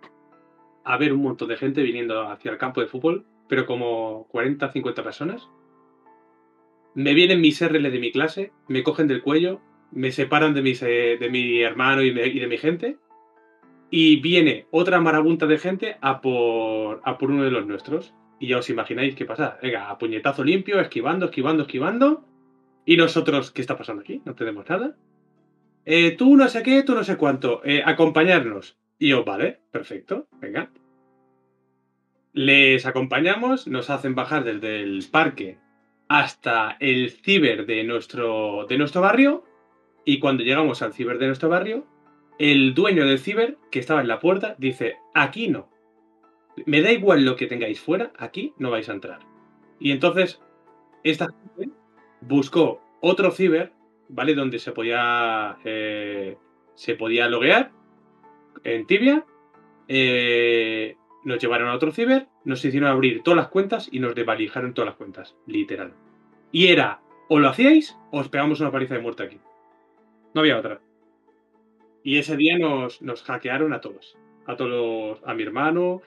a ver un montón de gente viniendo hacia el campo de fútbol, pero como 40, 50 personas. Me vienen mis RL de mi clase, me cogen del cuello, me separan de, mis, eh, de mi hermano y, de mi gente. Y viene otra marabunta de gente a por, a por uno de los nuestros. Y ya os imagináis qué pasa. Venga, a puñetazo limpio, esquivando, esquivando, esquivando. Y nosotros, ¿qué está pasando aquí? No tenemos nada. Eh, tú no sé qué, tú no sé cuánto. Eh, acompañarnos. Y yo, vale, perfecto, venga. Les acompañamos, nos hacen bajar desde el parque hasta el ciber de nuestro, de nuestro barrio. Y cuando llegamos al ciber de nuestro barrio, el dueño del ciber, que estaba en la puerta, dice, aquí no. Me da igual lo que tengáis fuera, aquí no vais a entrar. Y entonces, esta gente buscó otro ciber, ¿vale? Donde se podía, eh, se podía loguear en Tibia. eh, nos llevaron a otro ciber, nos hicieron abrir todas las cuentas y nos desvalijaron todas las cuentas, literal. Y era, o lo hacíais o os pegamos una paliza de muerte aquí. No había otra. Y ese día nos, nos hackearon a todos. A todos, a mi hermano,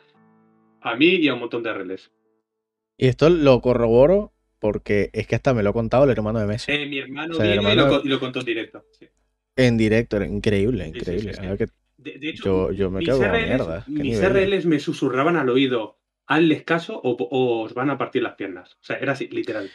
a mí y a un montón de reles. Y esto lo corroboro porque es que hasta me lo ha contado el hermano de Messi. Eh, mi hermano O sea, el vino y, lo, co- y lo contó en directo. sí. En directo, era increíble, increíble. sí, sí. De, de hecho, yo, yo me mis, RLs, mierda. mis nivel. RLs me susurraban al oído, hazles caso o, o os van a partir las piernas. O sea, era así, literal.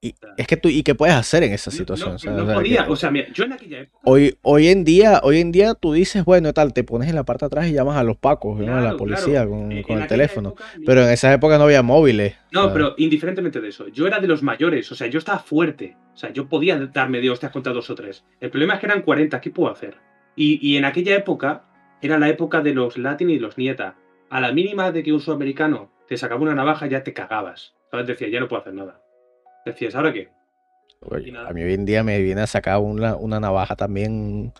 Y, es que tú, ¿y qué puedes hacer en esa situación? no, O sea, no o sea, podía. que- O sea, mira, yo en aquella época. hoy, hoy en día, hoy en día tú dices, bueno, tal, te pones en la parte de atrás y llamas a los pacos, llamas a la Claro, policía claro. con, con en el teléfono. época, Pero en esa época no había móviles. No, pero indiferentemente de eso, yo era de los mayores, o sea, yo estaba fuerte. O sea, yo podía darme de hostias contra dos o tres. El problema es que eran 40, ¿qué puedo hacer? Y, y en aquella época, era la época de los Latin y los Nieta. A la mínima de que un sudamericano te sacaba una navaja, ya te cagabas. ¿Sabes? Decías, ya no puedo hacer nada. Decías, ¿ahora qué? Oye, a mí hoy en día me viene a sacar una, una navaja también.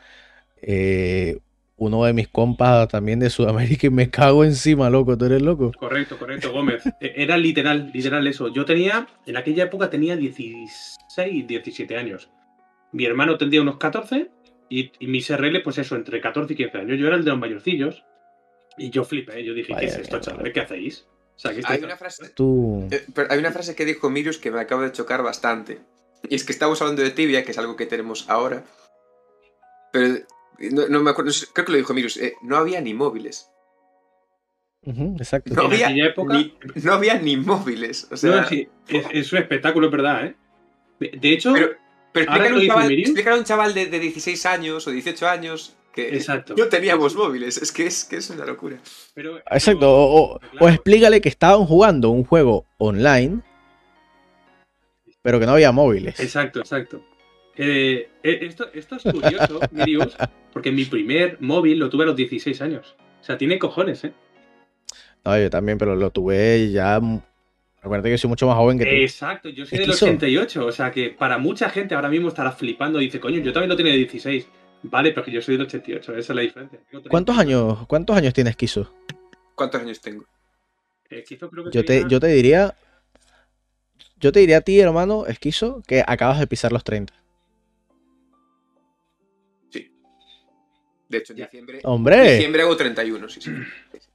eh, uno de mis compas también de Sudamérica y me cago encima, loco. ¿Tú eres loco? Correcto, correcto, Gómez. Eh, Era literal, literal eso. Yo tenía, en aquella época tenía 16, 17 años. Mi hermano tendría unos 14 y, y mis RL, pues eso, entre 14 y 15 años. Yo era el de los mayorcillos y yo flipé. Yo dije, ¿qué Vaya es esto, chavales? ¿Qué hacéis? O sea, ¿qué Hay una frase, Tú. eh, pero hay una frase que dijo Mirius que me acaba de chocar bastante. Y es que estamos hablando de tibia, que es algo que tenemos ahora. Pero no, no me acuerdo, creo que lo dijo Mirius. eh, no había ni móviles. Ujú, exacto. No En había, aquella época- ni, no había ni móviles. O sea, No, sí, es, es un espectáculo, es verdad, ¿eh? De, de hecho, Pero, pero explícale, un chaval, a un chaval de, de 16 años o 18 años que exacto. no teníamos móviles. Es que es, que es una locura. Pero- Exacto. pero- O, explícale que estaban jugando un juego online, pero que no había móviles. Exacto, exacto. Eh, eh, esto, esto es curioso, Mirius, porque mi primer móvil lo tuve a los 16 años. O sea, tiene cojones, ¿eh? No, yo también, pero lo tuve ya. Acuérdate que soy mucho más joven que tú. Exacto, yo soy del Esquizo. 88, o sea que para mucha gente ahora mismo estará flipando y dice, coño, yo también lo tenía de 16. Vale, pero que yo soy del 88, esa es la diferencia. Tengo 30. ¿Cuántos años, cuántos años tienes, Kiso? ¿Cuántos años tengo? Kizo creo que Yo te, yo te diría yo te diría a ti, hermano, esquizo, que acabas de pisar los 30. Sí. De hecho, en diciembre. ¡Hombre! diciembre hago 31, sí, sí.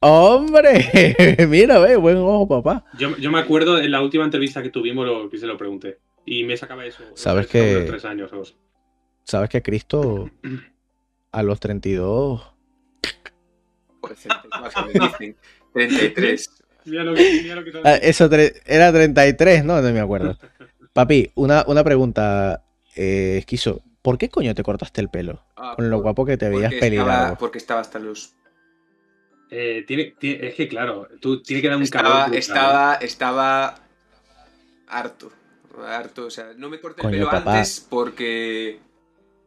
¡Hombre! Mira, ve, buen ojo, papá. Yo, yo, me acuerdo en la última entrevista que tuvimos lo, que se lo pregunté. Y me sacaba eso. ¿Sabes que... Tres años, o ¿Sabes que Cristo a los 32... Por 34 me dicen. 33. Mira lo que, mira lo que Ah, eso era 33, ¿no? No me acuerdo. Papi, una, una pregunta, eh, Esquizo. ¿Por qué coño te cortaste el pelo? Ah, Con lo por- guapo que te veías estaba, porque estaba hasta los. Eh, tiene, tiene- es que claro, tú tienes que dar un Estaba, calor. estaba, estaba harto. Harto. O sea, no me corté Coño, el pelo papá. antes porque.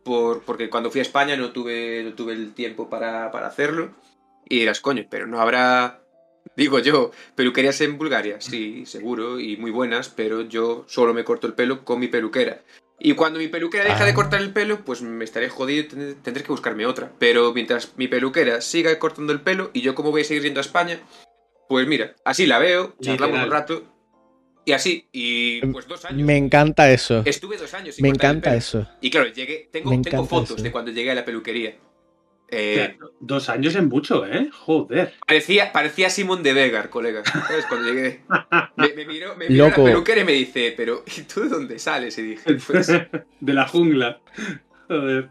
Por, porque cuando fui a España no tuve, no tuve el tiempo para, para hacerlo. Y eras coño, pero no habrá. Digo yo, peluquerías en Bulgaria, sí, seguro, y muy buenas, pero yo solo me corto el pelo con mi peluquera. Y cuando mi peluquera deja Ah. de cortar el pelo, pues me estaré jodido y tendré, tendré que buscarme otra. Pero mientras mi peluquera siga cortando el pelo y yo como voy a seguir yendo a España, pues mira, así la veo, charlamos Literal. un rato y así. Y pues dos años. Me encanta eso. Estuve dos años sin Me el encanta pelo. eso. Y claro, llegué, tengo, tengo fotos eso. de cuando llegué a la peluquería. Eh, Dos años es mucho, ¿eh? Joder. Parecía, parecía Simón de Vegar, colega. ¿Sabes? Cuando llegué. Me, me miró, me miró Loco. la peluquera y me dice, pero ¿y tú de dónde sales? Y dije, pues. De la jungla. Joder.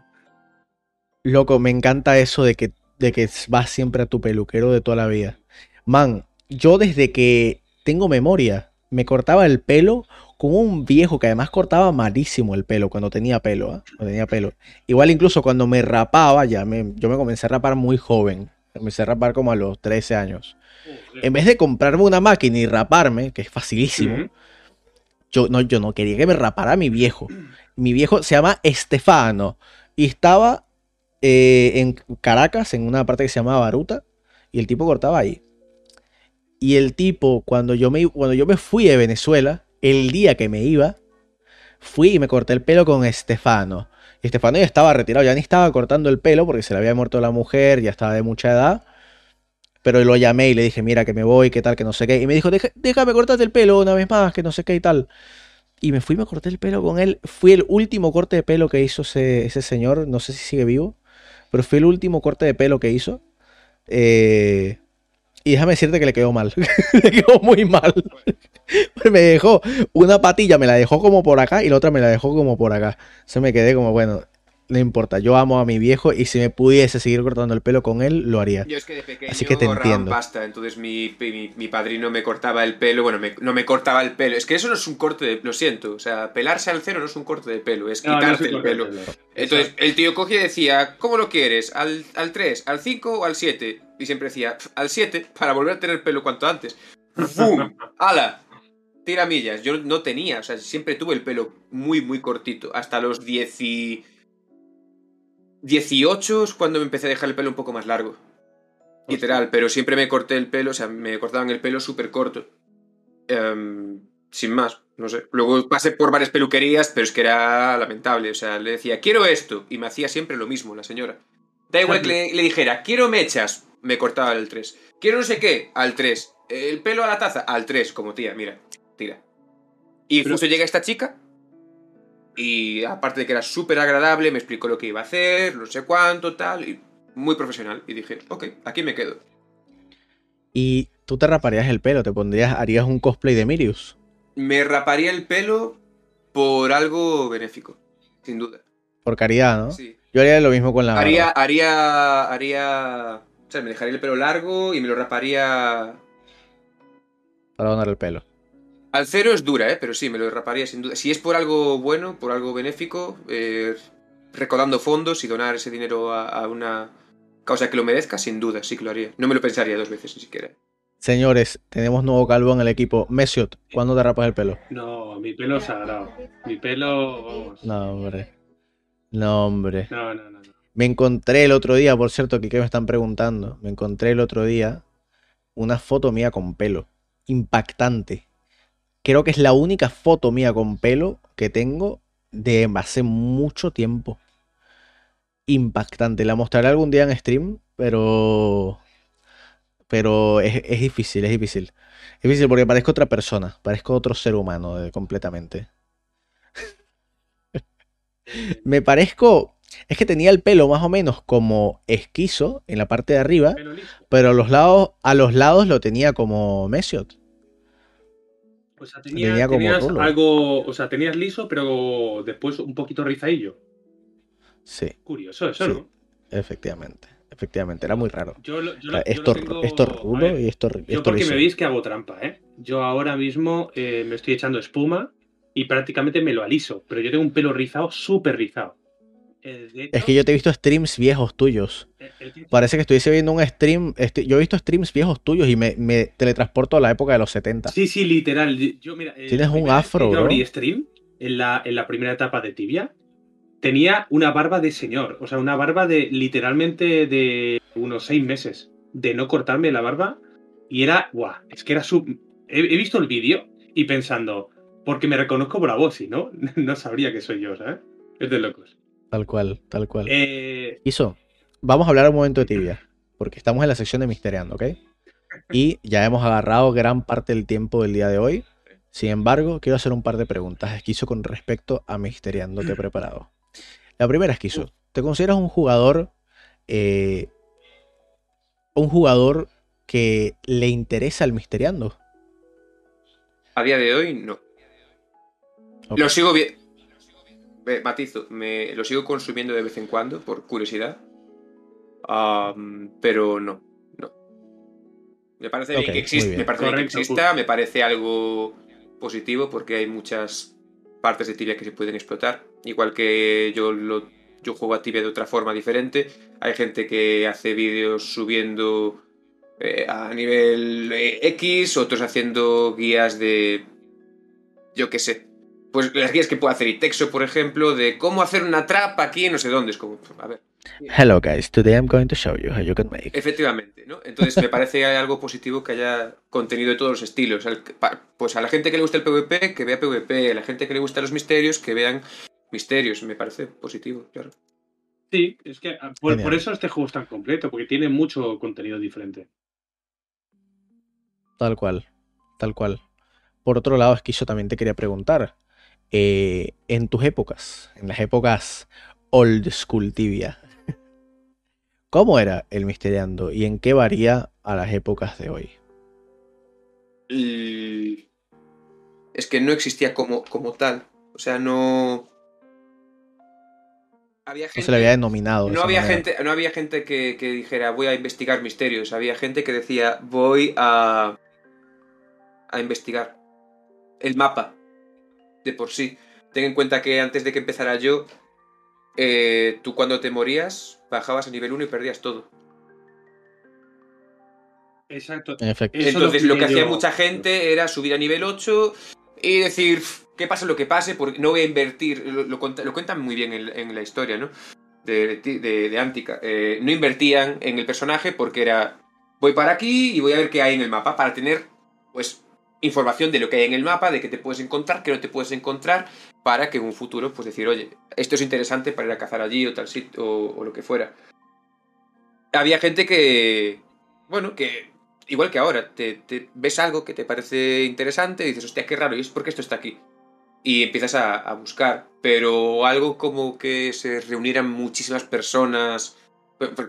Loco, me encanta eso de que, de que vas siempre a tu peluquero de toda la vida. Man, yo desde que tengo memoria, me cortaba el pelo con un viejo que además cortaba malísimo el pelo cuando tenía pelo, ¿ah? Cuando tenía pelo. Igual incluso cuando me rapaba, ya me, yo me comencé a rapar muy joven. Me Comencé a rapar como a los 13 años. En vez de comprarme una máquina y raparme, que es facilísimo, yo no, yo no quería que me rapara mi viejo. Mi viejo se llama Estefano y estaba eh, en Caracas, en una parte que se llamaba Baruta, y el tipo cortaba ahí. Y el tipo, cuando yo me, cuando yo me fui de Venezuela, el día que me iba, fui y me corté el pelo con Estefano. Y Estefano ya estaba retirado, ya ni estaba cortando el pelo porque se le había muerto la mujer, ya estaba de mucha edad. Pero lo llamé y le dije, mira, que me voy, que tal, que no sé qué. Y me dijo, "Deja- déjame cortarte el pelo una vez más, que no sé qué y tal. Y me fui me corté el pelo con él. Fui el último corte de pelo que hizo ese, ese señor. No sé si sigue vivo. Pero fue el último corte de pelo que hizo. Eh, y déjame decirte que le quedó mal. le quedó muy mal. me dejó una patilla, me la dejó como por acá y la otra me la dejó como por acá. Se me quedé como, bueno, no importa. Yo amo a mi viejo y si me pudiese seguir cortando el pelo con él, lo haría. Yo es que de pequeño Así que te entiendo. pasta, entonces mi, mi, mi padrino me cortaba el pelo, bueno, me- no me cortaba el pelo, es que eso no es un corte de, lo siento, o sea, pelarse al cero no es un corte de pelo, es No, no quitarte el pelo. Entonces Exacto. el tío cogía y decía, ¿cómo lo quieres? ¿Al, al 3, al 5 o al 7? Y siempre decía, "Pf, al 7 para volver a tener pelo cuanto antes. ¡Fum! ¡Hala! Tira millas. Yo no tenía, o sea, siempre tuve el pelo muy, muy cortito. Hasta los 10 y- 18 es cuando me empecé a dejar el pelo un poco más largo. Literal, pero siempre me corté el pelo, o sea, me cortaban el pelo súper corto. Em, sin más, no sé. Luego pasé por varias peluquerías, pero es que era lamentable. O sea, le decía, quiero esto, y me hacía siempre lo mismo la señora. Da igual que le, le dijera, quiero mechas, me cortaba el 3. Quiero no sé qué, al 3. El pelo a la taza, al 3, como tía, mira, tira. Y Pero- justo llega esta chica, y aparte de que era súper agradable, me explicó lo que iba a hacer, no sé cuánto, tal, y muy profesional. Y dije, ok, aquí me quedo. Y tú te raparías el pelo, te pondrías, harías un cosplay de Mirius. Me raparía el pelo por algo benéfico, sin duda. Por caridad, ¿no? Sí. Yo haría lo mismo con la Haría, barba. haría, haría... O sea, me dejaría el pelo largo y me lo raparía... Para donar el pelo. Al cero es dura, ¿eh? Pero sí, me lo raparía sin duda. Si es por algo bueno, por algo benéfico, eh, recaudando fondos y donar ese dinero a, a una causa que lo merezca, sin duda, sí que lo haría. No me lo pensaría dos veces ni siquiera. Señores, tenemos nuevo calvo en el equipo. Mesiot, ¿cuándo te rapas el pelo? No, mi pelo es sagrado. Mi pelo. No, hombre. No, hombre. No, no, no. no. Me encontré el otro día, por cierto, que me están preguntando. Me encontré el otro día una foto mía con pelo. Impactante. Creo que es la única foto mía con pelo que tengo de hace mucho tiempo. Impactante. La mostraré algún día en stream, pero. pero es, es difícil, es difícil. Es difícil porque parezco otra persona, parezco otro ser humano eh, completamente. Me parezco, es que tenía el pelo más o menos como esquizo en la parte de arriba, pero a los lados, a los lados lo tenía como Mesiot. O sea, tenía- Tenía como tenías rulo. algo. O sea, tenías liso, pero después un poquito rizadillo. Sí, Curioso, eso, Sí. ¿no? efectivamente. Efectivamente, era muy raro. Yo, lo- yo O lo- sea, yo lo esto, tengo- esto rulo ver, y esto, Yo esto porque liso. me veis que hago trampa, ¿eh? Yo ahora mismo eh, me estoy echando espuma y prácticamente me lo aliso, pero yo tengo un pelo rizado, súper rizado. Es que yo te he visto streams viejos tuyos. Parece que estuviese viendo un stream. este- yo he visto streams viejos tuyos y me, me teletransporto a la época de los 70. Sí, sí, literal. Yo, mira, eh, Tienes un afro, yo abrí stream en la, en la primera etapa de Tibia. Tenía una barba de señor, o sea, una barba de literalmente de unos seis meses de no cortarme la barba y era, guau, es que era su... He, he visto el vídeo y pensando, porque me reconozco por la voz, y no, no sabría que soy yo, ¿sabes? Es de locos. Tal cual, tal cual. Eh, Iso, vamos a hablar un momento de tibia, porque estamos en la sección de Misteriando, ¿ok? Y ya hemos agarrado gran parte del tiempo del día de hoy. Sin embargo, quiero hacer un par de preguntas, Esquizo, con respecto a Misteriando. Te he preparado. La primera, Esquizo, ¿te consideras un jugador, eh, un jugador que le interesa el Misteriando? A día de hoy, no. Lo sigo bien. Matizo, me, lo sigo consumiendo de vez en cuando, por curiosidad. Pero no, no. Me parece bien que bien. me parece bien que exista, me parece algo positivo porque hay muchas partes de tibia que se pueden explotar. Igual que yo lo yo juego a tibia de otra forma diferente. Hay gente que hace vídeos subiendo eh, a nivel eh, X, otros haciendo guías de. Yo qué sé. Pues las guías que puede hacer Itexo, por ejemplo, de cómo hacer una trap aquí en no sé dónde. Es como, a ver. Hello guys, today I'm going to show you how you can make. Efectivamente, ¿no? Entonces me parece algo positivo que haya contenido de todos los estilos. Pues a la gente que le gusta el PvP, que vea PvP. A la gente que le gusta los misterios, que vean misterios. Me parece positivo, claro. sí, es que ah, por, por eso este juego es tan completo, porque tiene mucho contenido diferente. Tal cual, tal cual. Por otro lado, Esquizo, también te quería preguntar, eh, en tus épocas, en las épocas old school tibia, ¿cómo era el Misteriando y en qué varía a las épocas de hoy? Y es que no existía como, como tal. O sea, no. Había gente. No se le había denominado. de no esa había manera. gente, no había gente que, que dijera voy a investigar misterios. Había gente que decía voy a. a investigar. El mapa. De por sí. Ten en cuenta que antes de que empezara yo. eh, tú cuando te morías bajabas a nivel 1 y perdías todo. Exacto. Entonces lo lo que hacía mucha gente era subir a nivel 8 y decir, "Pf, que pase lo que pase, porque no voy a invertir. Lo, lo cuenta- lo cuentan muy bien en, en la historia, ¿no? De, de, de Antica. Eh, no invertían en el personaje porque era, voy para aquí y voy a ver qué hay en el mapa para tener, pues, información de lo que hay en el mapa, de qué te puedes encontrar, qué no te puedes encontrar, para que en un futuro, pues decir, oye, esto es interesante para ir a cazar allí o tal sitio o, lo que fuera. Había gente que, bueno, que igual que ahora, te, ves algo que te parece interesante y dices, hostia, qué raro, y es porque esto está aquí. Y empiezas a, buscar, pero algo como que se reunieran muchísimas personas,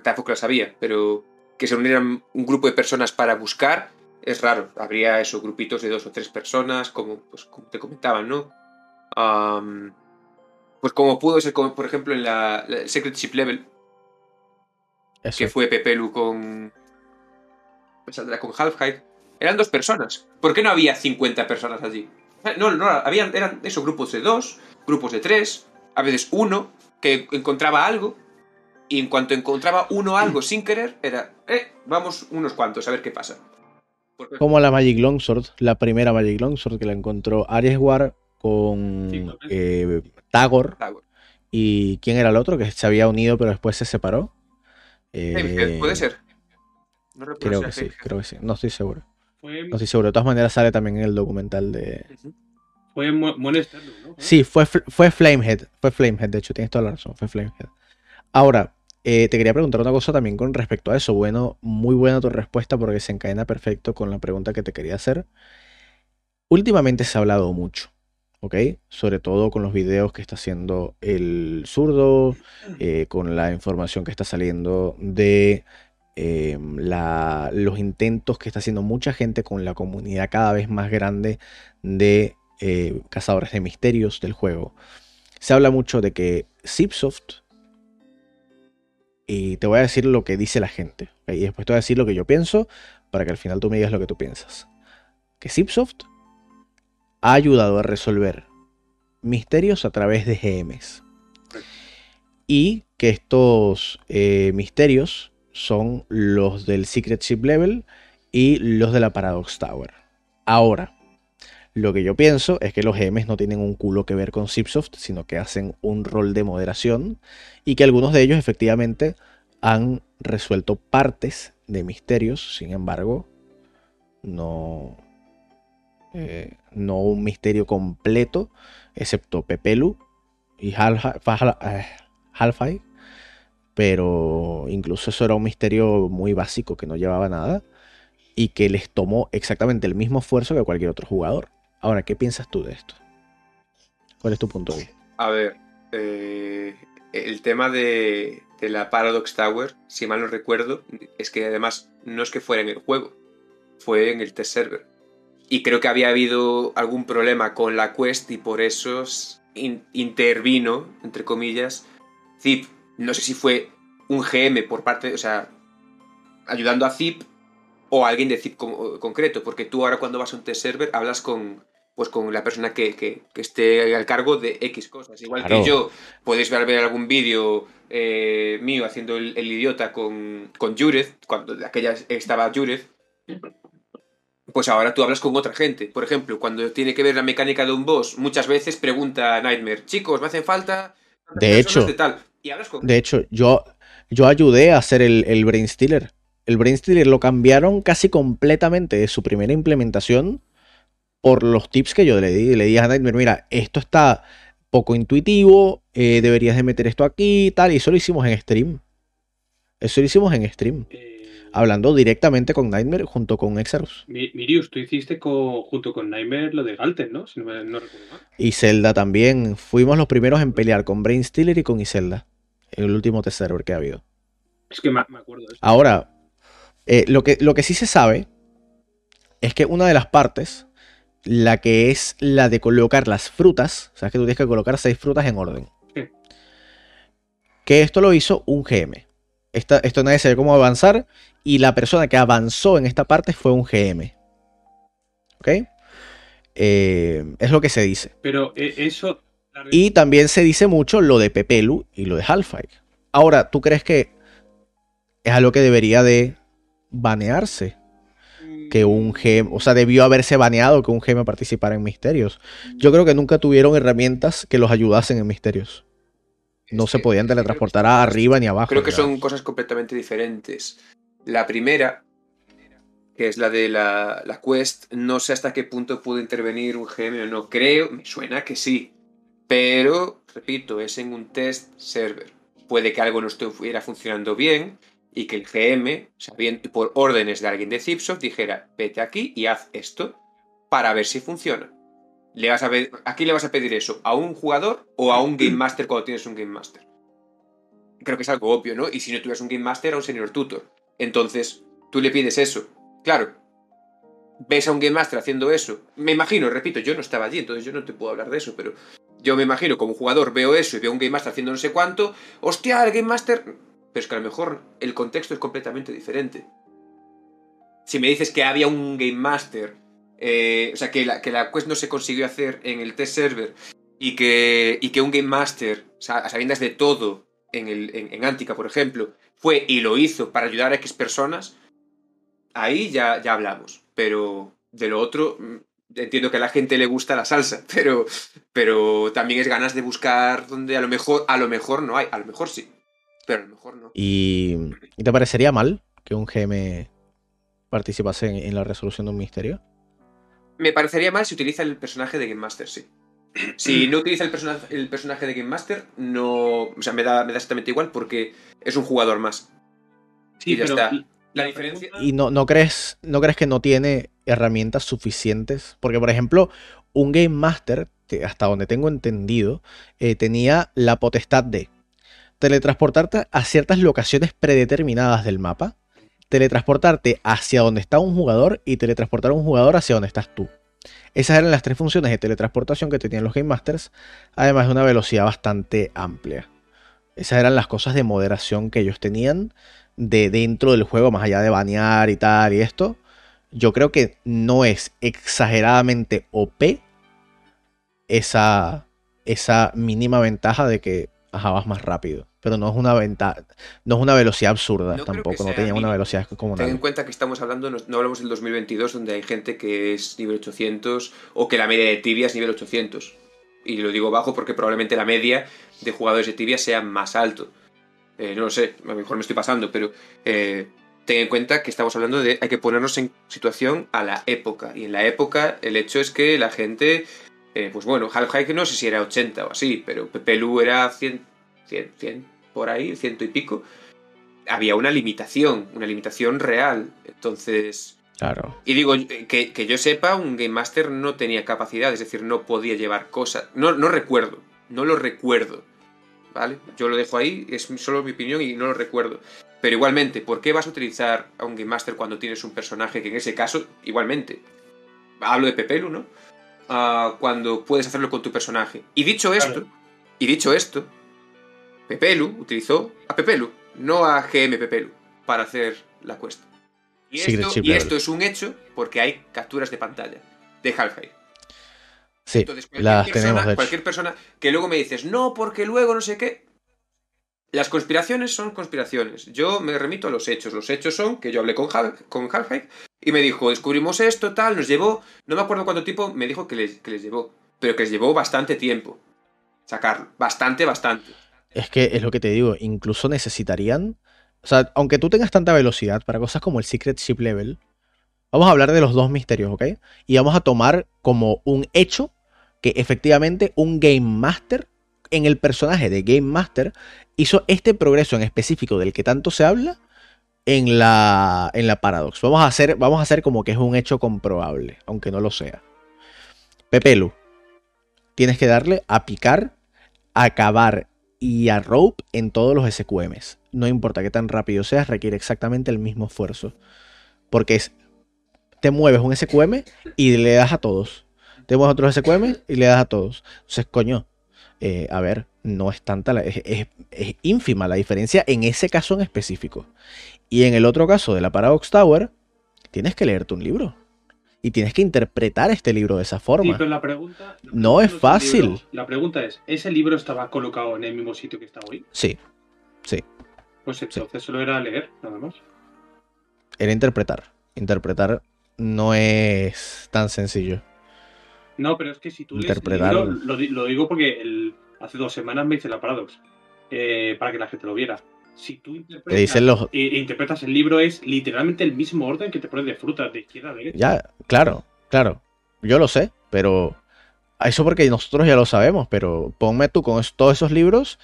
tampoco las sabía, pero que se reunieran un grupo de personas para buscar, es raro. Habría eso, grupitos de dos o tres personas, como, pues, como te comentaban, ¿no? Pues como pudo ser, como, por ejemplo, en la, la Secret Ship Level, Eso. que fue Pepelu con. Me saldrá con Half-Hive. Eran dos personas. ¿Por qué no había 50 personas allí? Eh, No, no, habían, eran esos grupos de dos, grupos de tres, a veces uno, que encontraba algo, y en cuanto encontraba uno algo sin querer, era, eh, vamos unos cuantos, a ver qué pasa. Como la Magic Longsword, la primera Magic Longsword que la encontró Aries War con Sí, eh, Tagor. ¿Y quién era el otro que se había unido pero después se separó? Eh, Heavy- ¿Puede ser? No Creo que sí, creo que sí. No estoy seguro. Fue, No estoy seguro. De todas maneras sale también en el documental de... Fue Mo- Monster, ¿no? Sí, fue, fue Flamehead. Fue Flamehead, de hecho, tienes toda la razón. Fue Flamehead. Ahora, eh, te quería preguntar una cosa también con respecto a eso. Bueno, muy buena tu respuesta porque se encadena perfecto con la pregunta que te quería hacer. Últimamente se ha hablado mucho, ¿ok? Sobre todo con los videos que está haciendo el zurdo, eh, con la información que está saliendo de eh, los intentos que está haciendo mucha gente con la comunidad cada vez más grande de cazadores de misterios del juego. Se habla mucho de que Zipsoft, y te voy a decir lo que dice la gente, y después te voy a decir lo que yo pienso para que al final tú me digas lo que tú piensas. Que Zipsoft ha ayudado a resolver misterios a través de GMs. Y que estos eh, misterios son los del Secret Ship Level y los de la Paradox Tower. Ahora, lo que yo pienso es que los GMs no tienen un culo que ver con Zipsoft, sino que hacen un rol de moderación y que algunos de ellos efectivamente han resuelto partes de misterios, sin embargo, no, eh, no un misterio completo, excepto Pepelu y eh, Half-Life, pero incluso eso era un misterio muy básico que no llevaba nada y que les tomó exactamente el mismo esfuerzo que cualquier otro jugador. Ahora, ¿qué piensas tú de esto? ¿Cuál es tu punto de vista? A ver, eh, el tema de, la Paradox Tower, si mal no recuerdo, es que además no es que fuera en el juego, fue en el test server. Y creo que había habido algún problema con la quest y por eso intervino, entre comillas, Zip. No sé si fue un GM por parte, o sea, ayudando a Zip o alguien de Zip con- concreto, porque tú ahora cuando vas a un test server hablas con, pues con la persona que, que- que esté al cargo de X cosas. Igual Claro. que yo, podéis ver, ver algún vídeo eh, mío haciendo el, el idiota con, con Jurez, cuando aquella estaba Jurez, pues ahora tú hablas con otra gente. Por ejemplo, cuando tiene que ver la mecánica de un boss, muchas veces pregunta a Nightmare, chicos, me hacen falta... De hecho- de tal. Y hablas con... De hecho, yo, yo ayudé a hacer el, el Brain Stealer. El Brain Stealer lo cambiaron casi completamente de su primera implementación por los tips que yo le di. Le dije a Nightmare, mira, esto está poco intuitivo, eh, deberías de meter esto aquí y tal. Y eso lo hicimos en stream. Eso lo hicimos en stream. Eh, Hablando directamente con Nightmare junto con Exarus. Mi- Mirius, tú hiciste co- junto con Nightmare lo de Galten, ¿no? Si no, me, no recuerdo mal. Y Zelda también. Fuimos los primeros en pelear con Brain Stealer y con Iselda. El último test server que ha habido. Es que me, me acuerdo de eso. Ahora, eh, lo, que, lo que sí se sabe es que una de las partes, la que es la de colocar las frutas, o sea, que tú tienes que colocar seis frutas en orden. Sí. Que esto lo hizo un GM. Esta- esto nadie sabe cómo avanzar y la persona que avanzó en esta parte fue un GM. ¿Ok? Eh, es lo que se dice. Pero eh, eso. Y también se dice mucho lo de Pepelu y lo de Half-Life. Ahora, ¿tú crees que es algo que debería de banearse? Que un GM, o sea, debió haberse baneado que un GM participara en misterios. Yo creo que nunca tuvieron herramientas que los ayudasen en misterios. No Es se que- podían teletransportar arriba ni abajo. Creo que son cosas completamente diferentes. La primera, que es la de la, la quest, no sé hasta qué punto pudo intervenir un GM o no. Creo, me suena que sí. Pero, repito, es en un test server. Puede que algo no estuviera funcionando bien y que el GM, sabiendo, por órdenes de alguien de Zipsoft, dijera, vete aquí y haz esto para ver si funciona. Le vas a ver, ¿A quién le vas a pedir eso? ¿A un jugador o a un Game Master cuando tienes un Game Master? creo que es algo obvio, ¿no? Y si no tuvieras un Game Master, a un Senior Tutor. Entonces, tú le pides eso. Claro, ves a un Game Master haciendo eso. Me imagino, repito, yo no estaba allí, entonces yo no te puedo hablar de eso, pero yo me imagino como jugador veo eso y veo un Game Master haciendo no sé cuánto. ¡Hostia, el Game Master! Pero es que a lo mejor el contexto es completamente diferente. Si me dices que había un Game Master, eh, o sea, que la, que la quest no se consiguió hacer en el test server y que, y que un Game Master, a sabiendas de todo, en, el, en, en Antica, por ejemplo, fue y lo hizo para ayudar a X personas, ahí ya, ya hablamos. Pero de lo otro, mm, entiendo que a la gente le gusta la salsa, pero, pero también es ganas de buscar donde a lo mejor, a lo mejor no hay, a lo mejor sí, pero a lo mejor no. ¿Y, ¿y te parecería mal que un GM participase en, en la resolución de un misterio? Me parecería mal si utiliza el personaje de Game Master, sí. Si no utiliza el, persona- el personaje de Game Master, no. O sea, me da, me da exactamente igual porque es un jugador más. Sí, Y ya pero está. la La diferencia. ¿Y no, no, crees, no crees que no tiene herramientas suficientes? Porque, por ejemplo, un Game Master, que hasta donde tengo entendido, eh, tenía la potestad de teletransportarte a ciertas locaciones predeterminadas del mapa, teletransportarte hacia donde está un jugador y teletransportar a un jugador hacia donde estás tú. Esas eran las tres funciones de teletransportación que tenían los Game Masters, además de una velocidad bastante amplia. Esas eran las cosas de moderación que ellos tenían de dentro del juego, más allá de banear y tal y esto. Yo creo que no es exageradamente OP esa, esa mínima ventaja de que ajá, vas más rápido. Pero no es una ventaja, no es una velocidad absurda No tampoco, no tenía una velocidad Ten en cuenta que estamos hablando, no, no hablamos del 2022, donde hay gente que es nivel 800 o que la media de tibia es nivel 800. Y lo digo bajo porque probablemente la media de jugadores de tibia sea más alto. Eh, no lo sé, a lo mejor me estoy pasando, pero eh, ten en cuenta que estamos hablando de hay que ponernos en situación a la época. Y en la época el hecho es que la gente, eh, pues bueno, Half-Hike no sé si era 80 o así, pero Pepelu era 100, 100, 100 por ahí, ciento y pico había una limitación, una limitación real. Entonces, Claro. y digo, que, que yo sepa, un Game Master no tenía capacidad, es decir, no podía llevar cosas. No, no recuerdo, no lo recuerdo. ¿Vale? Yo lo dejo ahí, es solo mi opinión y no lo recuerdo. Pero igualmente, ¿por qué vas a utilizar a un Game Master cuando tienes un personaje que en ese caso, igualmente, hablo de Pepelu, ¿no? Cuando puedes hacerlo con tu personaje. Y dicho esto, y dicho esto, Pepelu utilizó a Pepelu, no a GM Pepelu, para hacer la quest. Y esto, y esto es un hecho porque hay capturas de pantalla de Half-Life. Sí, Entonces, cualquier las persona, tenemos de hecho. cualquier persona que luego me dices, no, porque luego no sé qué. Las conspiraciones son conspiraciones. Yo me remito a los hechos. Los hechos son que yo hablé con, Hal- con Half-Life y me dijo, descubrimos esto, tal, nos llevó, no me acuerdo cuánto tiempo, me dijo que les, que les llevó, pero que les llevó bastante tiempo sacarlo. Bastante, bastante. Es que es lo que te digo, incluso necesitarían, o sea, aunque tú tengas tanta velocidad para cosas como el Secret Ship Level, vamos a hablar de los dos misterios, ¿ok? Y vamos a tomar como un hecho que efectivamente un Game Master, en el personaje de Game Master, hizo este progreso en específico del que tanto se habla en la, en la Paradox. Vamos a, hacer, vamos a hacer como que es un hecho comprobable, aunque no lo sea. Pepelu, tienes que darle a picar, a acabar y a rope en todos los SQMs. No importa qué tan rápido seas, requiere exactamente el mismo esfuerzo. Porque es, te mueves un SQM y le das a todos. Te mueves otro SQM y le das a todos. Entonces, coño, eh, a ver, no es tanta, la- es, es- es ínfima la diferencia en ese caso en específico. Y en el otro caso de la Paradox Tower, tienes que leerte un libro. Y tienes que interpretar este libro de esa Sí, forma. pero la pregunta. la No es fácil. libro. La pregunta es: ¿ese libro estaba colocado en el mismo sitio que está hoy? Sí, sí. Pues entonces solo era leer, nada más. Era interpretar. Interpretar no es tan sencillo. No, pero es que si tú lees el libro, lo, di- lo digo porque el- hace dos semanas me hice la Paradox eh, para que la gente lo viera. Si tú Te interpretas, dicen los. e- interpretas el libro, es literalmente el mismo orden que te pones de frutas, de izquierda a derecha. Ya, claro, claro. Yo lo sé, pero. Eso porque nosotros ya lo sabemos, pero ponme tú con todos esos libros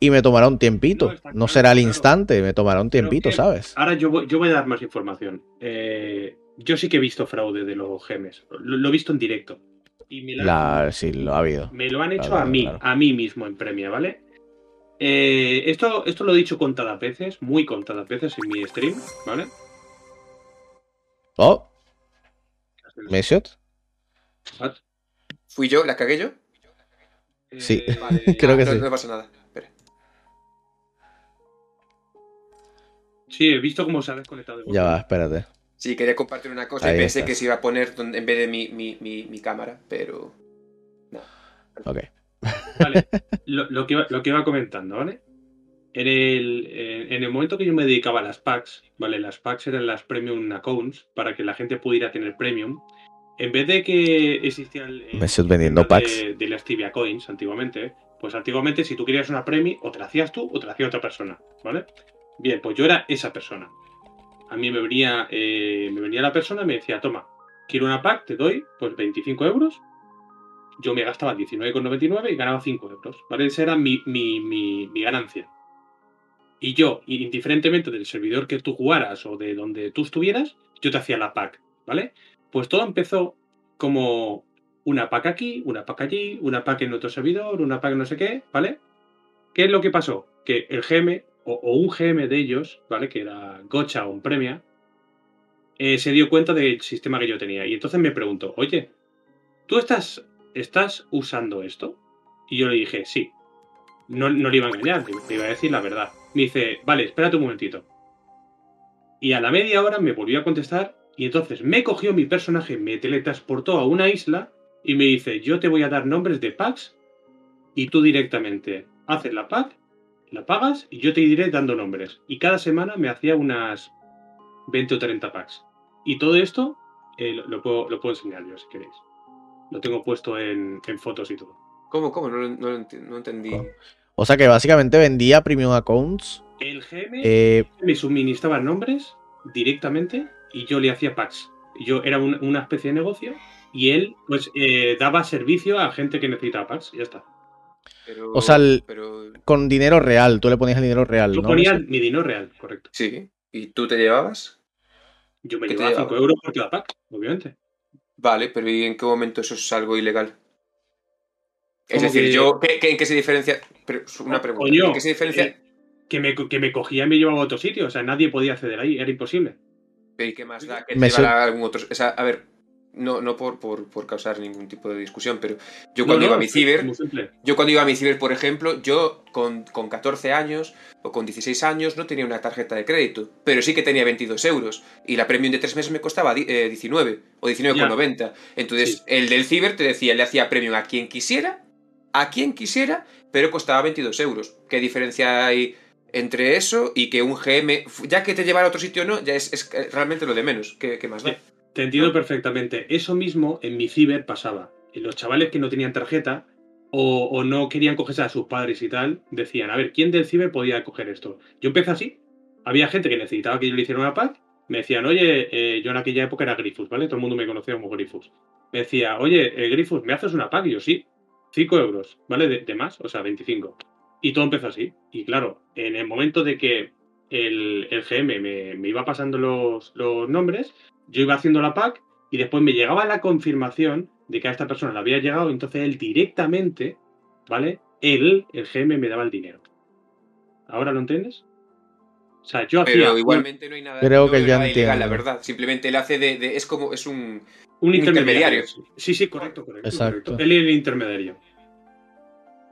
y me tomará un tiempito. No, No, está claro, será al claro. instante, me tomará un tiempito, que- ¿sabes? Ahora yo voy, yo voy a dar más información. Eh, yo sí que he visto fraude de los gemes. Lo, lo he visto en directo. Y me, la- La, sí, lo ha habido. me lo han hecho Claro, a mí, a mí mismo en premia, ¿vale? Eh, esto, esto lo he dicho contadas veces, muy contadas veces en mi stream, ¿vale? Oh, Mesiot. What? ¿Fui yo? ¿La cagué yo? Sí. Eh, Vale, Creo que no, sí. no pasa nada. Espera. Sí, he visto cómo se ha desconectado. de Ya va, espérate. Sí, quería compartir una cosa Ahí y pensé estás. que se iba a poner donde- en vez de mi, mi, mi, mi cámara, pero. Ok. Vale, lo, lo que iba, lo que iba comentando, ¿vale? En el, en, el momento que yo me dedicaba a las packs, ¿vale? Las packs eran las premium accounts para que la gente pudiera tener premium. En vez de que existía el. el Me estoy vendiendo packs. De, de las Tibia Coins antiguamente, pues antiguamente si tú querías una premi, o te la hacías tú o te la hacía otra persona, ¿vale? Bien, pues yo era esa persona. A mí me venía, eh, me venía la persona y me decía, toma, quiero una pack, te doy pues 25 euros yo me gastaba 19,99 y ganaba 5 euros. ¿vale? Esa era mi, mi, mi, mi ganancia. Y yo, indiferentemente del servidor que tú jugaras o de donde tú estuvieras, yo te hacía la pack, ¿vale? Pues todo empezó como una pack aquí, una pack allí, una pack en otro servidor, una pack no sé qué, ¿vale? ¿Qué es lo que pasó? Que el GM o, un GM de ellos, ¿vale? Que era Gocha o un Premia, eh, se dio cuenta del sistema que yo tenía. Y entonces me preguntó, oye, ¿tú estás, estás usando esto? Y yo le dije, sí. No, le iba a engañar, le iba a decir la verdad. Me dice, vale, espérate un momentito. Y a la media hora me volvió a contestar y entonces me cogió mi personaje, me teletransportó a una isla y me dice, yo te voy a dar nombres de packs y tú directamente haces la pack, la pagas y yo te iré dando nombres. Y cada semana me hacía unas 20 o 30 packs. Y todo esto eh, lo puedo, lo puedo enseñar yo si queréis. Lo tengo puesto en, en fotos y todo. ¿Cómo, cómo? No, lo- no, lo enti- no entendí. ¿Cómo? O sea que básicamente vendía premium accounts. El GM eh, me suministraba nombres directamente y yo le hacía packs. Yo era un- una especie de negocio y él pues eh, daba servicio a gente que necesitaba packs. Y ya está. Pero, O sea, el- pero con dinero real, tú le ponías el dinero real, Yo ¿no? ponía mi dinero real, correcto. sí. ¿Y tú te llevabas? Yo me ¿Qué te llevaba llevaba? 5 euros por cada pack, obviamente. Vale, pero ¿y en qué momento eso es algo ilegal? Es ¿Cómo decir, que- yo, ¿qué, qué- en qué se diferencia? Pero, es una pregunta. Coño, ¿En qué se diferencia? eh, que, me, que me cogía y me llevaba a otro sitio. O sea, nadie podía acceder ahí, era imposible. ¿Y qué más da que Me te llevara a algún otro? O sea, a ver, no, no por, por, por causar ningún tipo de discusión, pero yo cuando No, iba a mi ciber, yo cuando iba a mi ciber, por ejemplo, yo con, con 14 años o con 16 años no tenía una tarjeta de crédito, pero sí que tenía 22 euros y la premium de 3 meses me costaba eh, 19 o 19,90. Entonces, Sí. el del ciber te decía, le hacía premium a quien quisiera, a quien quisiera, pero costaba 22 euros. ¿Qué diferencia hay entre eso y que un GM, ya que te llevara a otro sitio o no, ya es, es realmente lo de menos? ¿Qué, qué más da? Te entiendo perfectamente. Eso mismo en mi ciber pasaba. Los chavales que no tenían tarjeta o, no querían cogerse a sus padres y tal, decían, a ver, ¿quién del ciber podía coger esto? Yo empecé así. Había gente que necesitaba que yo le hiciera una pack. Me decían, oye, eh, yo en aquella época era Grifus, ¿vale? Todo el mundo me conocía como Grifus. Me decía, oye, eh, Grifus, ¿me haces una pack? Y yo, sí. 5 euros, ¿vale? De, más, o sea, 25. Y todo empezó así. Y claro, en el momento de que el, el GM me, me iba pasando los, los nombres, yo iba haciendo la pack y después me llegaba la confirmación de que a esta persona le había llegado, entonces él directamente, ¿vale? Él, el GM, me daba el dinero. ¿Ahora lo entiendes? O sea, yo hacía Pero igualmente no hay nada, Creo no que ya nada ilegal, la verdad. Simplemente él hace de, de- es como es un un, un intermediario. intermediario. Sí, sí, correcto, correcto. Exacto. correcto. Él era el intermediario.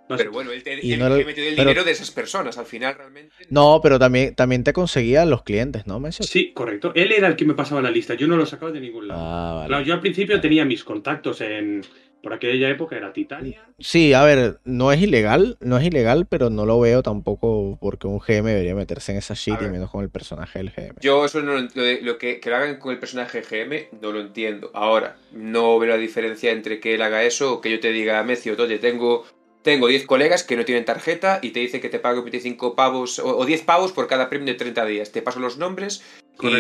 Pero bueno, él te, Y él no era- te metió el pero- dinero de esas personas, al final realmente. No, pero también, también te conseguían los clientes, ¿no, Messi? Sí, correcto. Él era el que me pasaba la lista, yo no lo sacaba de ningún lado. Ah, vale. Claro, yo al principio tenía mis contactos en. Por aquella época era Titania. Sí, a ver, no es ilegal, no es ilegal, pero no lo veo tampoco porque un GM debería meterse en esa shit A y ver. menos con el personaje del GM. Yo eso no lo, lo de- lo que, que lo hagan con el personaje GM no lo entiendo. Ahora, no veo la diferencia entre que él haga eso o que yo te diga, Mecio, oye, tengo, tengo 10 colegas que no tienen tarjeta y te dice que te pago 25 pavos o, o 10 pavos por cada premio de 30 días. Te paso los nombres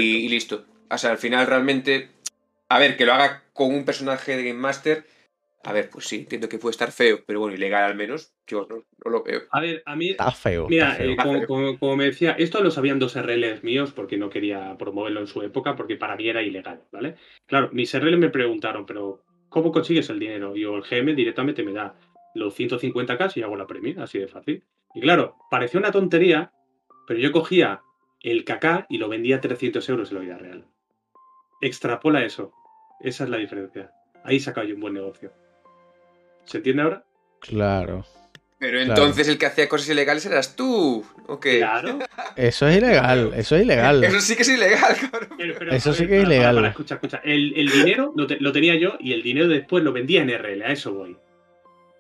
y, listo. O sea, al final realmente, a ver, que lo haga con un personaje de Game Master, a ver, pues sí, entiendo que puede estar feo, pero bueno, ilegal al menos, yo no, no lo veo. A ver, a mí. Está feo. Mira, está feo. eh, como, como- como me decía, esto lo sabían dos RLs míos porque no quería promoverlo en su época porque para mí era ilegal, ¿vale? Claro, mis RLs me preguntaron, pero ¿cómo consigues el dinero? Y yo, el GM directamente me da los 150k y hago la premia, así de fácil. Y claro, pareció una tontería, pero yo cogía el KK y lo vendía a 300 euros en la vida real. Extrapola eso. Esa es la diferencia. Ahí saca yo un buen negocio. ¿Se entiende ahora? Claro. Pero Claro. entonces el que hacía cosas ilegales eras tú, ¿ok? Claro. Eso es ilegal, eso es ilegal. Eso sí que es ilegal, cabrón. Pero- pero, Eso sí que es para, para, ilegal. para, escucha, escucha. El, el dinero lo, te- lo tenía yo y el dinero después lo vendía en RL. A eso voy.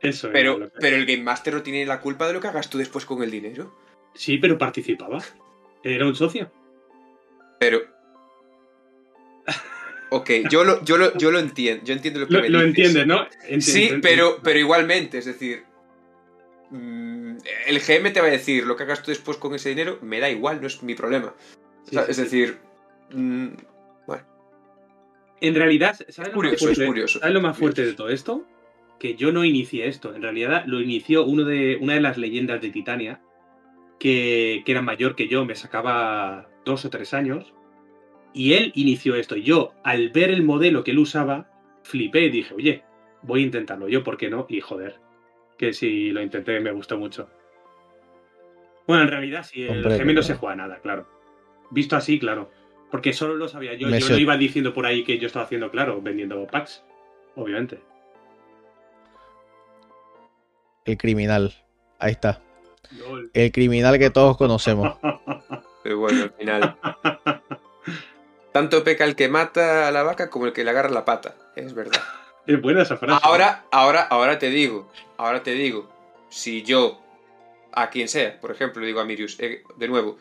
Eso Pero, que- pero el Game Master no tiene la culpa de lo que hagas tú después con el dinero. Sí, pero participaba. Era un socio. Pero. Ok, yo lo, yo lo, yo lo entiendo. Yo entiendo lo que Lo, me lo entiendes, ¿no? Sí, pero, pero igualmente, es decir. mm, El GM te va a decir lo que hagas tú después con ese dinero, me da igual, no es mi problema. O Sí, sea, sí, es sí. decir. mm, En realidad, ¿sabes lo, curioso, más es fuerte, curioso. ¿sabes lo más fuerte de todo esto? Que yo no inicié esto. En realidad lo inició uno de, una de las leyendas de Titania, que, que era mayor que yo, me sacaba dos o tres años. Y él inició esto. Y yo, al ver el modelo que él usaba, flipé y dije, oye, voy a intentarlo yo, ¿por qué no? Y joder, que si lo intenté me gustó mucho. Bueno, en realidad sí, el Hombre, GM no se juega nada, claro. Visto así, claro. Porque solo lo sabía yo. Me yo sé- no iba diciendo por ahí que yo estaba haciendo, claro, vendiendo packs. Obviamente. El criminal. Ahí está. Lol. El criminal que todos conocemos. Pero bueno, al final. Tanto peca el que mata a la vaca como el que le agarra la pata. Es verdad. Es buena esa frase. Ahora, ahora, ahora te digo. Ahora te digo. Si yo, a quien sea, por ejemplo, le digo a Mirius, eh, de nuevo.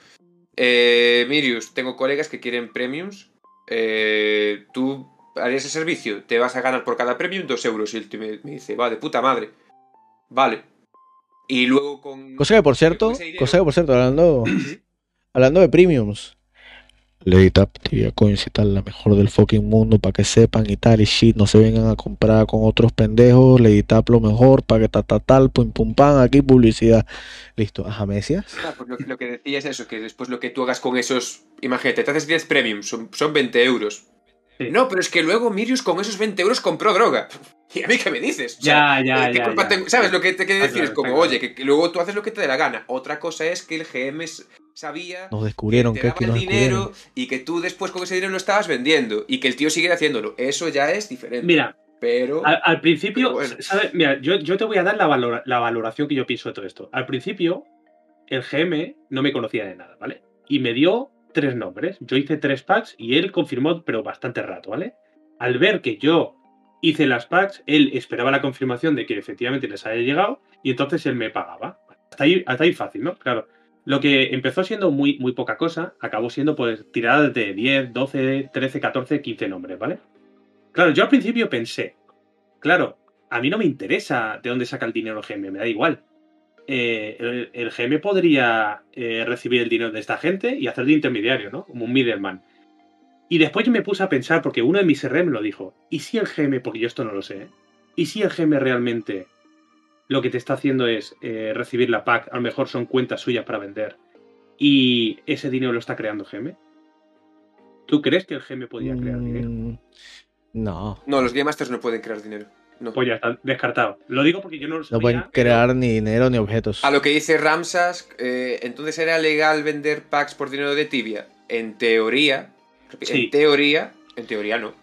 Eh, Mirius, tengo colegas que quieren premiums. eh, tú harías el servicio, te vas a ganar por cada premium dos euros. Y él me, me dice, va, de puta madre. Vale. Y luego con. Cosa que por cierto, cosa que por cierto, hablando, hablando de premiums. Lady Tap Tibia Coins y tal, la mejor del fucking mundo, para que sepan y tal, y shit, no se vengan a comprar con otros pendejos, Lady Tap lo mejor, para que tal, tal, tal, pum, pum, pam, aquí publicidad. Listo, ajá, ¿me decías? Ah, pues lo, lo que decía es eso, que después lo que tú hagas con esos. Imagínate, te haces 10 premiums, son, son 20 euros. Sí. No, pero es que luego Mirius con esos 20 euros compró droga. ¿Y a mí qué me dices? O sea, Ya, ya, ¿qué ya. culpa ya. tengo? ¿Sabes lo que te quiero decir? claro, es como, claro. oye, que, que luego tú haces lo que te dé la gana. Otra cosa es que el GM sabía Nos descubrieron que que te daba nos el dinero descubrieron. y que tú después con ese dinero lo estabas vendiendo y que el tío siguiera haciéndolo. Eso ya es diferente. Mira, pero. al, al principio, Pero bueno. ¿sabes? Mira, yo, yo te voy a dar la, valora- la valoración que yo pienso de todo esto. Al principio, el GM no me conocía de nada, ¿vale? Y me dio tres nombres. Yo hice tres packs y él confirmó, pero bastante rato, ¿vale? Al ver que yo hice las packs, él esperaba la confirmación de que efectivamente les haya llegado y entonces él me pagaba. Hasta ahí, ahí fácil, ¿no? Claro. Lo que empezó siendo muy, muy poca cosa, acabó siendo pues tiradas de 10, 12, 13, 14, 15 nombres, ¿vale? Claro, yo al principio pensé, claro, a mí no me interesa de dónde saca el dinero GM, me da igual. Eh, el, el GM podría eh, recibir el dinero de esta gente y hacer de intermediario, ¿no? Como un middleman. Y después yo me puse a pensar, porque uno de mis RM lo dijo, ¿y si el GM, porque yo esto no lo sé. ¿y si el GM realmente lo que te está haciendo es eh, recibir la pack, a lo mejor son cuentas suyas para vender, y ese dinero lo está creando GM? ¿Tú crees que el GM podría crear dinero? Mm, No, No, los Game Masters no pueden crear dinero. No. Pues ya está, descartado. Lo digo porque yo no lo no pueden crear ni dinero ni objetos. A lo que dice Ramsas, eh, entonces era legal vender packs por dinero de tibia. En teoría, Sí. en teoría, en teoría no.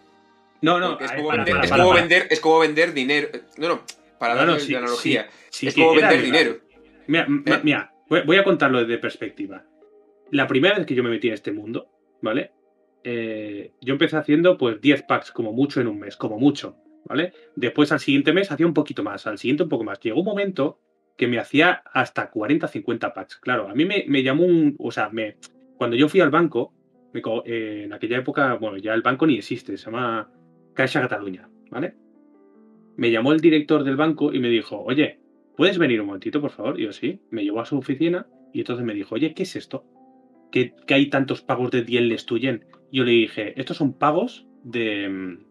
No, no, es, como, para, vender, para, es para, como vender, es como vender dinero. No, no, para No, darle no, sí, la analogía. Sí es como vender legal. dinero. Mira, ¿Eh? mira, voy voy a contarlo desde perspectiva. La primera vez que yo me metí en este mundo, ¿vale? Eh, yo empecé haciendo pues 10 packs, como mucho en un mes, como mucho, Después al siguiente mes hacía un poquito más, al siguiente un poco más. Llegó un momento que me hacía hasta 40, 50 packs. Claro, a mí me, me llamó un... O sea, me, cuando yo fui al banco, me eh, en aquella época, bueno, ya el banco ni existe, se llama Caixa Cataluña, ¿vale? Me llamó el director del banco y me dijo, oye, ¿puedes venir un momentito, por favor? Y yo sí, me llevó a su oficina y entonces me dijo, oye, ¿qué es esto? ¿Que, que hay tantos pagos de 10 les tuyen? Yo le dije, estos son pagos de, mm,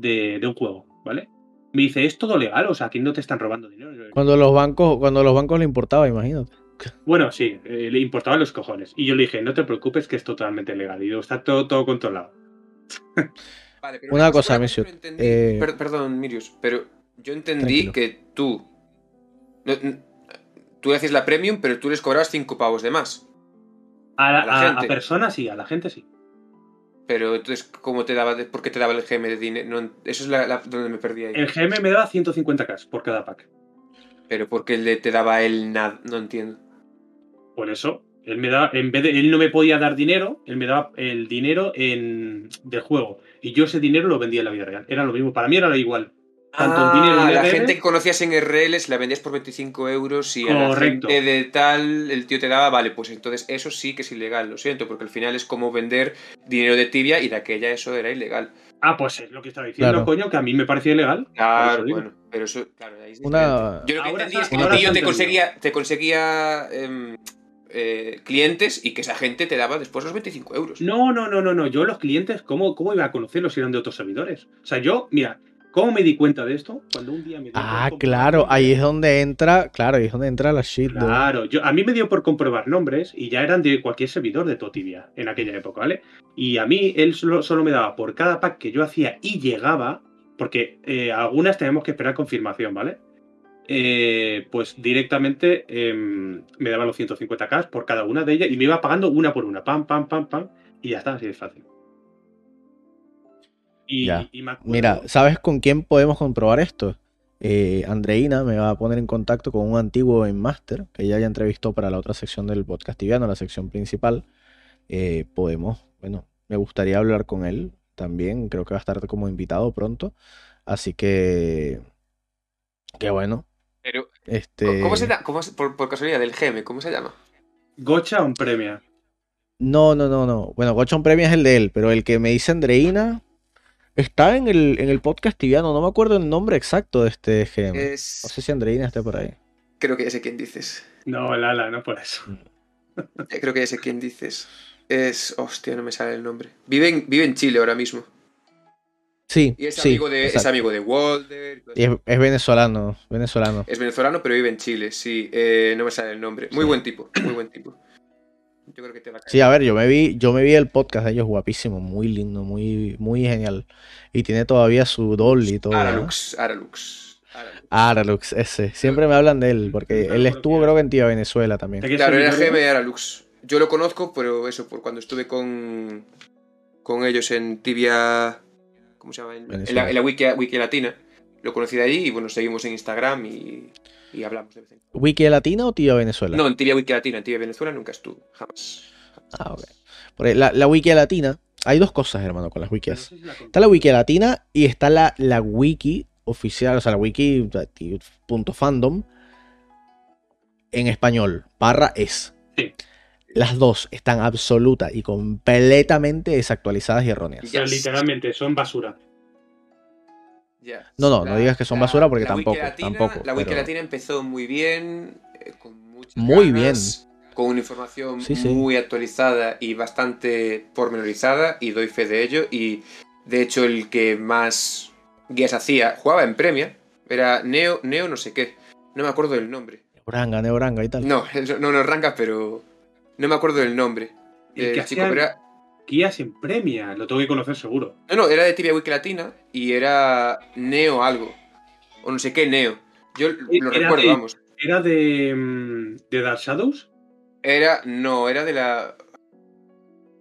de, de un juego, ¿vale? Me dice, ¿es todo legal? O sea, aquí no te están robando dinero. Cuando los bancos, cuando los bancos le importaba, imagínate. Bueno, sí, eh, le importaban los cojones. Y yo le dije, no te preocupes que es totalmente legal. Y digo, está todo, todo controlado. Vale, pero Una cosa, entendí. eh, Per- perdón, Mirius, pero yo entendí Tranquilo. que tú. no- tú haces la premium, pero tú les cobras 5 pavos de más. A, la- A la a- personas sí, a la gente sí. Pero entonces, ¿cómo te daba? ¿Por qué te daba el GM de dinero? No, eso es la, la- donde me perdí ahí. El GM me da 150k por cada pack. Pero ¿por qué te daba el nada? No entiendo. Por eso, él me da, en vez de, él no me podía dar dinero, él me daba el dinero en, del juego. Y yo ese dinero lo vendía en la vida real. Era lo mismo, para mí era lo igual. Tanto ah, el dinero en la RL, gente que conocías en RL se la vendías por 25 euros y a la Correcto. gente de tal el tío te daba, vale, pues entonces eso sí que es ilegal, lo siento, porque al final es como vender dinero de tibia y de aquella eso era ilegal. Ah, pues es lo que estaba diciendo, Claro. coño, que a mí me parecía ilegal. Claro, bueno, pero eso, claro, ahí es Una-. Yo lo que Ahora entendí es que el tío te conseguía, te conseguía em, eh, clientes y que esa gente te daba después los 25 euros. No, no, no, no, no. Yo los clientes, ¿cómo, cómo iba a conocerlos si eran de otros servidores? O sea, yo, mira, ¿Cómo me di cuenta de esto? Cuando un día me dio por Ah, claro, ahí es donde entra, claro, ahí es donde entra la shit. Claro, yo, a mí me dio por comprobar nombres y ya eran de cualquier servidor de Totibia en aquella época, ¿vale? Y a mí él solo, solo me daba por cada pack que yo hacía y llegaba, porque eh, algunas tenemos que esperar confirmación, ¿vale? Eh, pues directamente em, me daba los 150k por cada una de ellas y me iba pagando una por una, pam, pam, pam, pam, y ya está, así de fácil. Y, Ya. y me acuerdo- Mira, ¿sabes con quién podemos comprobar esto? Eh, Andreina me va a poner en contacto con un antiguo en Master que ella ya entrevistó para la otra sección del podcast tibiano, la sección principal. Eh, podemos, bueno, me gustaría hablar con él también, creo que va a estar como invitado pronto. Así que, que bueno, Pero, este... ¿cómo se llama? ¿Cómo se- por, por casualidad, del GM, ¿cómo se llama? Gocha on Premia. No, no, no, no. Bueno, Gochon Premia es el de él, pero el que me dice Andreina está en el, en el podcast tibiano. No me acuerdo el nombre exacto de este GM. Es... No sé si Andreina esté por ahí. Creo que ya sé quién dices. No, Lala, no por eso. Eh, Creo que ya sé quién dices. Es... Hostia, no me sale el nombre. Vive en, vive en Chile ahora mismo. Sí, Y es sí, amigo de, es amigo de Walder. y es, es venezolano, venezolano. Es venezolano, pero vive en Chile, sí. Eh, no me sale el nombre. Muy Sí. buen tipo, muy buen tipo. Yo creo que te va a caer. Sí, a ver, yo me vi, yo me vi el podcast de ellos guapísimo, muy lindo, muy, muy genial. Y tiene todavía su doll y todo. ¿no? Aralux, Aralux. Aralux. Aralux, ese. Siempre me hablan de él, porque él estuvo creo que en Tía Venezuela también. ¿De qué Claro, era GM de Aralux. Yo lo conozco, pero eso, por cuando estuve con, con ellos en Tibia. ¿Cómo se llama? En, en la, en la wiki, wiki Latina. Lo conocí de allí y bueno, seguimos en Instagram y, y hablamos de vez en cuando. ¿Wiki Latina o Tía Venezuela? No, en Tibia Wiki Latina, en Tibia Venezuela nunca estuve, jamás. Ah, ok. Porque la, la Wiki Latina, hay dos cosas, hermano, con las No wikis. sé si la conté. Está la Wiki Latina y está la, la Wiki oficial, o sea, la Wiki punto fandom en español, barra es. Sí. Las dos están absoluta y completamente desactualizadas y erróneas. O sea, literalmente, son basura. No, no, no digas que son basura porque tampoco, Latina- tampoco, La Wiki pero- Latina empezó muy bien, eh, con muchas Muy ganas, Con una información Sí, sí. muy actualizada y bastante pormenorizada, y doy fe de ello. Y de hecho, el que más guías hacía jugaba en Premia, era Neo, Neo no sé qué, no me acuerdo del nombre. Neuranga, Neuranga y tal. No, no nos rangas, pero no me acuerdo del nombre. El del que chico, hacía pero era- guías en Premia, lo tengo que conocer seguro. No, no, era de Tibia Wiki Latina y era Neo algo. O no sé qué Neo. Yo lo Era recuerdo, de- vamos. ¿Era de, mm, de Dark Shadows? Era. No, era de la.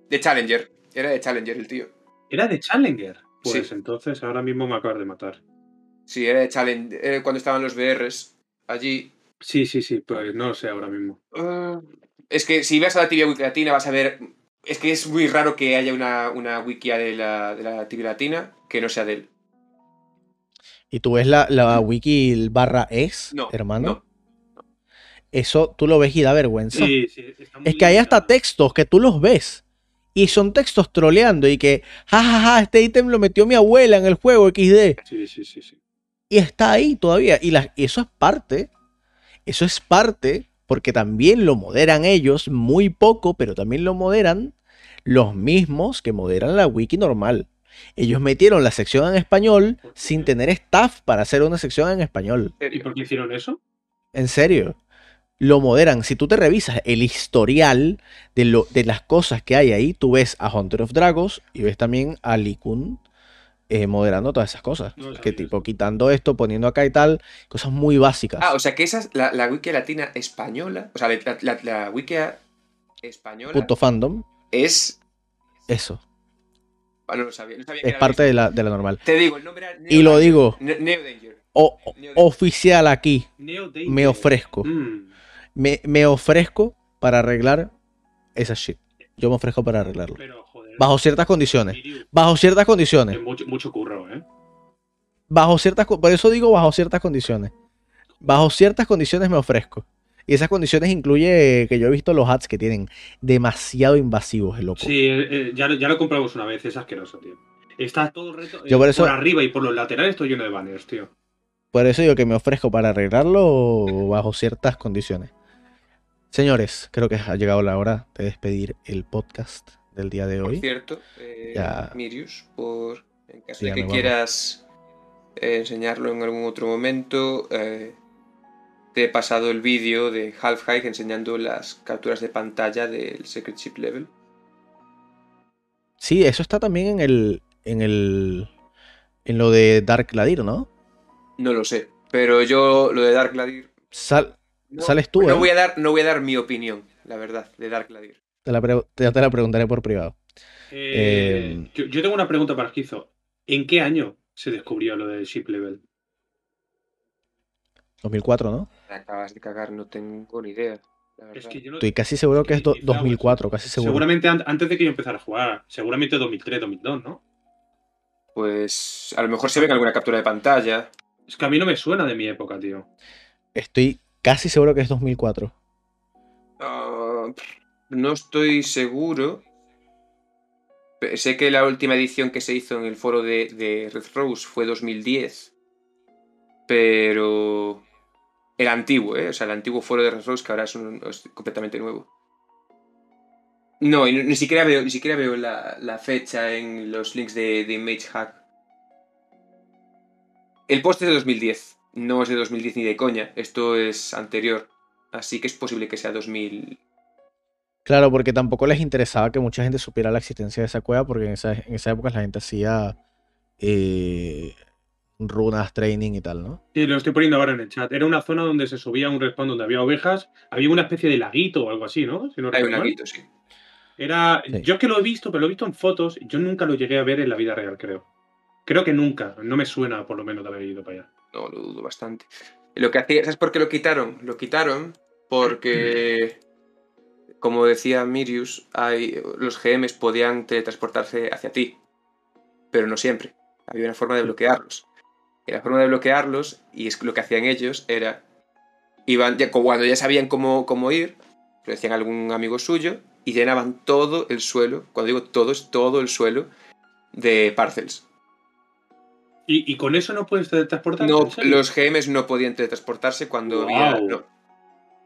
De Challenger. Era de Challenger el tío. ¿Era de Challenger? Pues Sí. entonces ahora mismo me acabas de matar. Sí, era de Challenger. Era cuando estaban los BRs allí. Sí, sí, sí, pues no lo sé ahora mismo. Ah, es que si vas a la tibia wiki latina vas a ver. Es que es muy raro que haya una, una wikia de la, de la tibia latina que no sea de él. Y tú ves la, la wiki barra es, No, hermano. no. Eso tú lo ves y da vergüenza. Sí, sí, está muy Es que hay hasta textos que tú los ves. Y son textos troleando y que, jajaja, este ítem lo metió mi abuela en el juego XD. Sí, sí, sí, sí. Y está ahí todavía. Y, la- y eso es parte. Eso es parte porque también lo moderan ellos, muy poco, pero también lo moderan los mismos que moderan la wiki normal. Ellos metieron la sección en español sin tener staff para hacer una sección en español. ¿Y por qué hicieron eso? En serio. Lo moderan. Si tú te revisas el historial de, lo, de las cosas que hay ahí, tú ves a Hunter of Dragons y ves también a Likun eh, moderando todas esas cosas. No que tipo quitando esto, poniendo acá y tal, cosas muy básicas. Ah, o sea que esa es la, la wiki latina española. O sea, la, la, la wiki española Punto fandom, es. eso. Ah, no lo sabía. no sabía que Es parte de la, de la normal. Te digo, el nombre era. Y lo Danger. digo. Ne- Neo Danger. O- Neo Danger. oficial aquí, Neo Danger. me ofrezco. Mm. Me, me ofrezco para arreglar esa shit. Yo me ofrezco para arreglarlo. Pero, joder. Bajo ciertas condiciones. Bajo ciertas condiciones. es mucho, mucho curro, ¿eh? bajo ciertas por eso digo bajo ciertas condiciones bajo ciertas condiciones me ofrezco y esas condiciones incluye que yo he visto los ads que tienen demasiado invasivos el loco Sí, eh, eh, ya, lo- ya lo compramos una vez, es asqueroso, tío. Está todo el reto. Yo eh, por eso- arriba y por los laterales todo lleno de banners, tío. por eso digo que me ofrezco para arreglarlo bajo ciertas condiciones señores creo que ha llegado la hora de despedir el podcast del día de Por hoy cierto, eh, Ya. Mirius, por. En caso Ya de que quieras eh, enseñarlo en algún otro momento. eh, te he pasado el vídeo de Half Hike enseñando las capturas de pantalla del Secret Chip Level. Sí, eso está también en el. en el. en lo de Dark Gladir, ¿no? No lo sé, pero yo lo de Dark Gladir... Sal- no- Sales tú, no ¿eh? voy a dar No voy a dar mi opinión, la verdad, de Dark Gladir. Te la pre- ya te la preguntaré por privado. Eh, Eh, yo, yo tengo una pregunta para Esquizo. ¿En qué año se descubrió lo del ship level? 2004, ¿no? Te acabas de cagar, no tengo ni idea. la Es verdad. que yo no- Estoy casi seguro que es do- que quizá, 2004, casi seguro. Seguramente an- antes de que yo empezara a jugar. Seguramente 2003, 2002, ¿no? Pues a lo mejor se ve en alguna captura de pantalla. Es que a mí no me suena de mi época, tío. Estoy casi seguro que es 2004. Ah, no estoy seguro. Sé que la última edición que se hizo en el foro de, Red Rose fue 2010. Pero. El antiguo, ¿eh? O sea, el antiguo foro de Red Rose que ahora es, un- completamente nuevo. No, ni, ni siquiera veo, ni siquiera veo la, fecha en los links de, de Image Hack. El post es de 2010. No es de 2010 ni de coña. Esto es anterior. Así que es posible que sea 2000. Claro, porque tampoco les interesaba que mucha gente supiera la existencia de esa cueva, porque en esa, en esa época la gente hacía eh, runas, training y tal, ¿no? Sí, lo estoy poniendo ahora en el chat. Era una zona donde se subía un respawn donde había ovejas. Había una especie de laguito o algo así, ¿no? Si no Hay un laguito, sí. Era. Sí. Yo es que lo he visto, pero lo he visto en fotos. Yo nunca lo llegué a ver en la vida real, creo. Creo que nunca. No me suena, por lo menos, de haber ido para allá. No, lo dudo bastante. Lo que hacía, ¿sabes por qué lo quitaron? Lo quitaron porque, como decía Mirius, hay, los GMs podían teletransportarse hacia ti, pero no siempre. Había una forma de bloquearlos. Y la forma de bloquearlos, y es lo que hacían ellos, era, iban, ya, cuando ya sabían cómo, cómo ir, lo decían a algún amigo suyo, y llenaban todo el suelo, cuando digo todo, es todo el suelo, de parcels. ¿Y, y con eso no puedes teletransportar? No, los GMs no podían teletransportarse cuando había. Guau. no.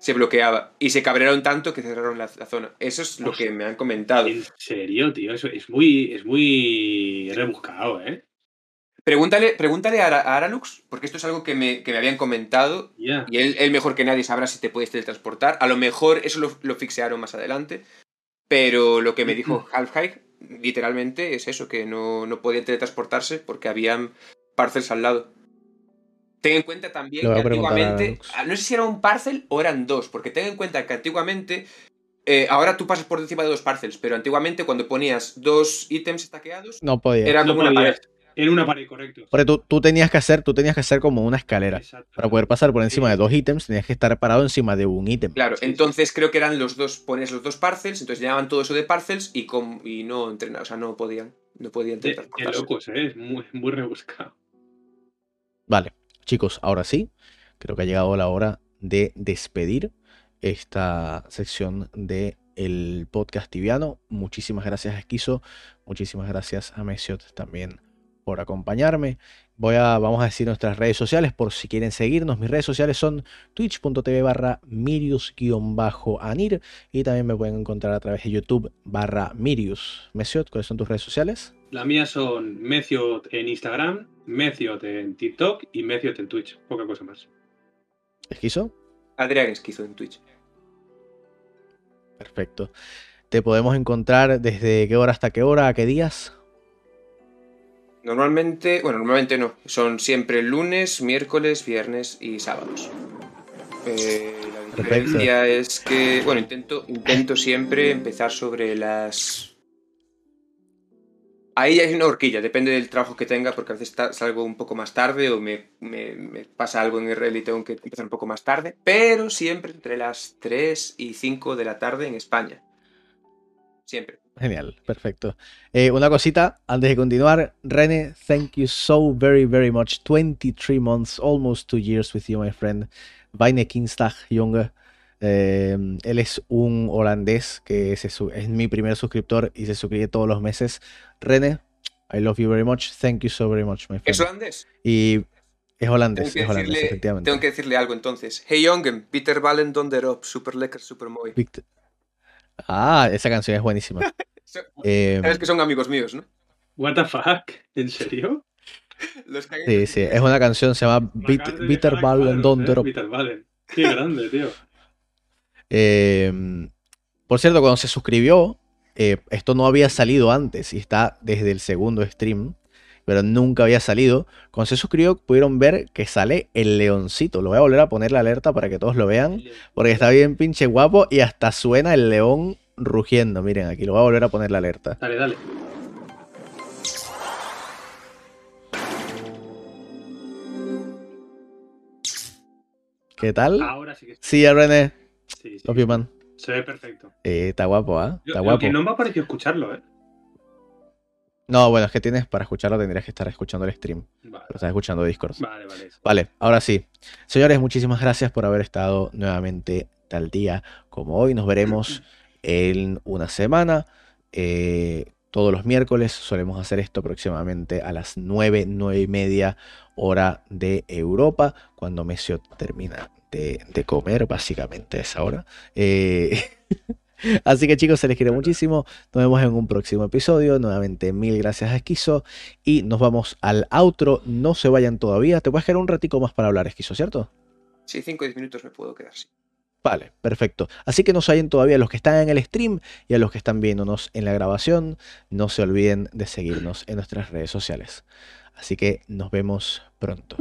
Se bloqueaba. Y se cabrearon tanto que cerraron la, la zona. Eso es lo que me han comentado. En serio, tío. Eso es muy, es muy rebuscado, ¿eh? Pregúntale, pregúntale a, a Aralux, porque esto es algo que me, que me habían comentado. Ya. Y él, él mejor que nadie sabrá si te puedes teletransportar. A lo mejor eso lo, lo fixearon más adelante. Pero lo que me dijo Half Hike, literalmente, es eso, que no, no podían teletransportarse porque habían parcels al lado. Ten en cuenta también que antiguamente. Ah, No sé si era un parcel o eran dos, porque ten en cuenta que antiguamente. eh, ahora tú pasas por encima de dos parcels, pero antiguamente cuando ponías dos ítems estaqueados, No podía. era No como una pared. En una pared, correcto. Porque tú, tú tenías que hacer, tú tenías que hacer como una escalera. Para poder pasar por encima Sí. de dos ítems, tenías que estar parado encima de un ítem. Claro, Sí, sí. entonces creo que eran los dos, ponías los dos parcels, entonces llenaban todo eso de parcels y, com- y no entrenaban, o sea, no podían, no podían Qué locos, ¿eh? Es muy, muy rebuscado. Vale, chicos, ahora sí, creo que ha llegado la hora de despedir esta sección de el podcast tibiano. Muchísimas gracias a Esquizo, muchísimas gracias a Mesiot también por acompañarme. Voy a, vamos a decir nuestras redes sociales por si quieren seguirnos. Mis redes sociales son twitch.tv barra mirius-anir y también me pueden encontrar a través de YouTube barra mirius. Mesiot, ¿cuáles son tus redes sociales? Las mías son Meciot en Instagram, Meciot en TikTok y Meciot en Twitch. Poca cosa más. Esquizo. Adrián Esquizo en Twitch. Perfecto. Te podemos encontrar desde qué hora hasta qué hora, a qué días. Normalmente, bueno, normalmente no, son siempre lunes, miércoles, viernes y sábados. Eh, la Perfecto. diferencia es que, bueno, intento, intento siempre empezar sobre las... Ahí hay una horquilla, depende del trabajo que tenga, porque a veces salgo un poco más tarde o me, me- me pasa algo en RL y tengo que empezar un poco más tarde, pero siempre entre las 3 y 5 de la tarde en España. Siempre. Genial, perfecto. Eh, una cosita antes de continuar. René, thank you so very, very much. 23 months, almost two years with you, my friend. Weine Kinstag, Junge. Eh, él es un holandés que se su- es mi primer suscriptor y se suscribe todos los meses. René, I love you very much. Thank you so very much, my ¿Es friend. holandés? Y es holandés, es holandés, decirle, efectivamente. tengo que decirle algo entonces. Hey Jongen, Peter Ballen donderop, super lekker, super mooi. Vict- Ah, esa canción es buenísima. Eh, Sabes que son amigos míos, ¿no? ¿What the fuck? ¿En serio? Los que Sí, sí, es una canción, se llama Bitter Ballen cuadros, ¿eh? Dondrop. Bitter Ballen. Qué grande, tío. Eh, por cierto, cuando se suscribió, eh, esto no había salido antes y está desde el segundo stream, pero nunca había salido. Cuando se suscribió, pudieron ver que sale el leoncito. Lo voy a volver a poner la alerta para que todos lo vean, porque está bien pinche guapo y hasta suena el león rugiendo. Miren, aquí lo voy a volver a poner la alerta. Dale, dale. ¿Qué tal? Ahora sí que Sí, ya, René. sí, sí. Love you, man. Se ve perfecto. Eh, está guapo, ¿ah? Yo- Está lo guapo. que no me ha parecido escucharlo, ¿eh? No, bueno, es que tienes para escucharlo, tendrías que estar escuchando el stream. Vale, Lo estás escuchando Discord. vale. vale. Vale, ahora sí. Señores, muchísimas gracias por haber estado nuevamente tal día como hoy. Nos veremos en una semana. Eh, todos los miércoles solemos hacer esto aproximadamente a las 9, 9 y media hora de Europa, cuando Mesio termina de, de comer, básicamente a esa hora. Eh, Así que chicos, se les quiere muchísimo. Nos vemos en un próximo episodio. Nuevamente, mil gracias a Esquizo. Y nos vamos al outro. No se vayan todavía. Te puedes quedar un ratico más para hablar, Esquizo, ¿cierto? Sí, 5 o 10 minutos me puedo quedar, sí. Vale, perfecto. Así que no se vayan todavía los que están en el stream y a los que están viéndonos en la grabación. No se olviden de seguirnos en nuestras redes sociales. Así que nos vemos pronto.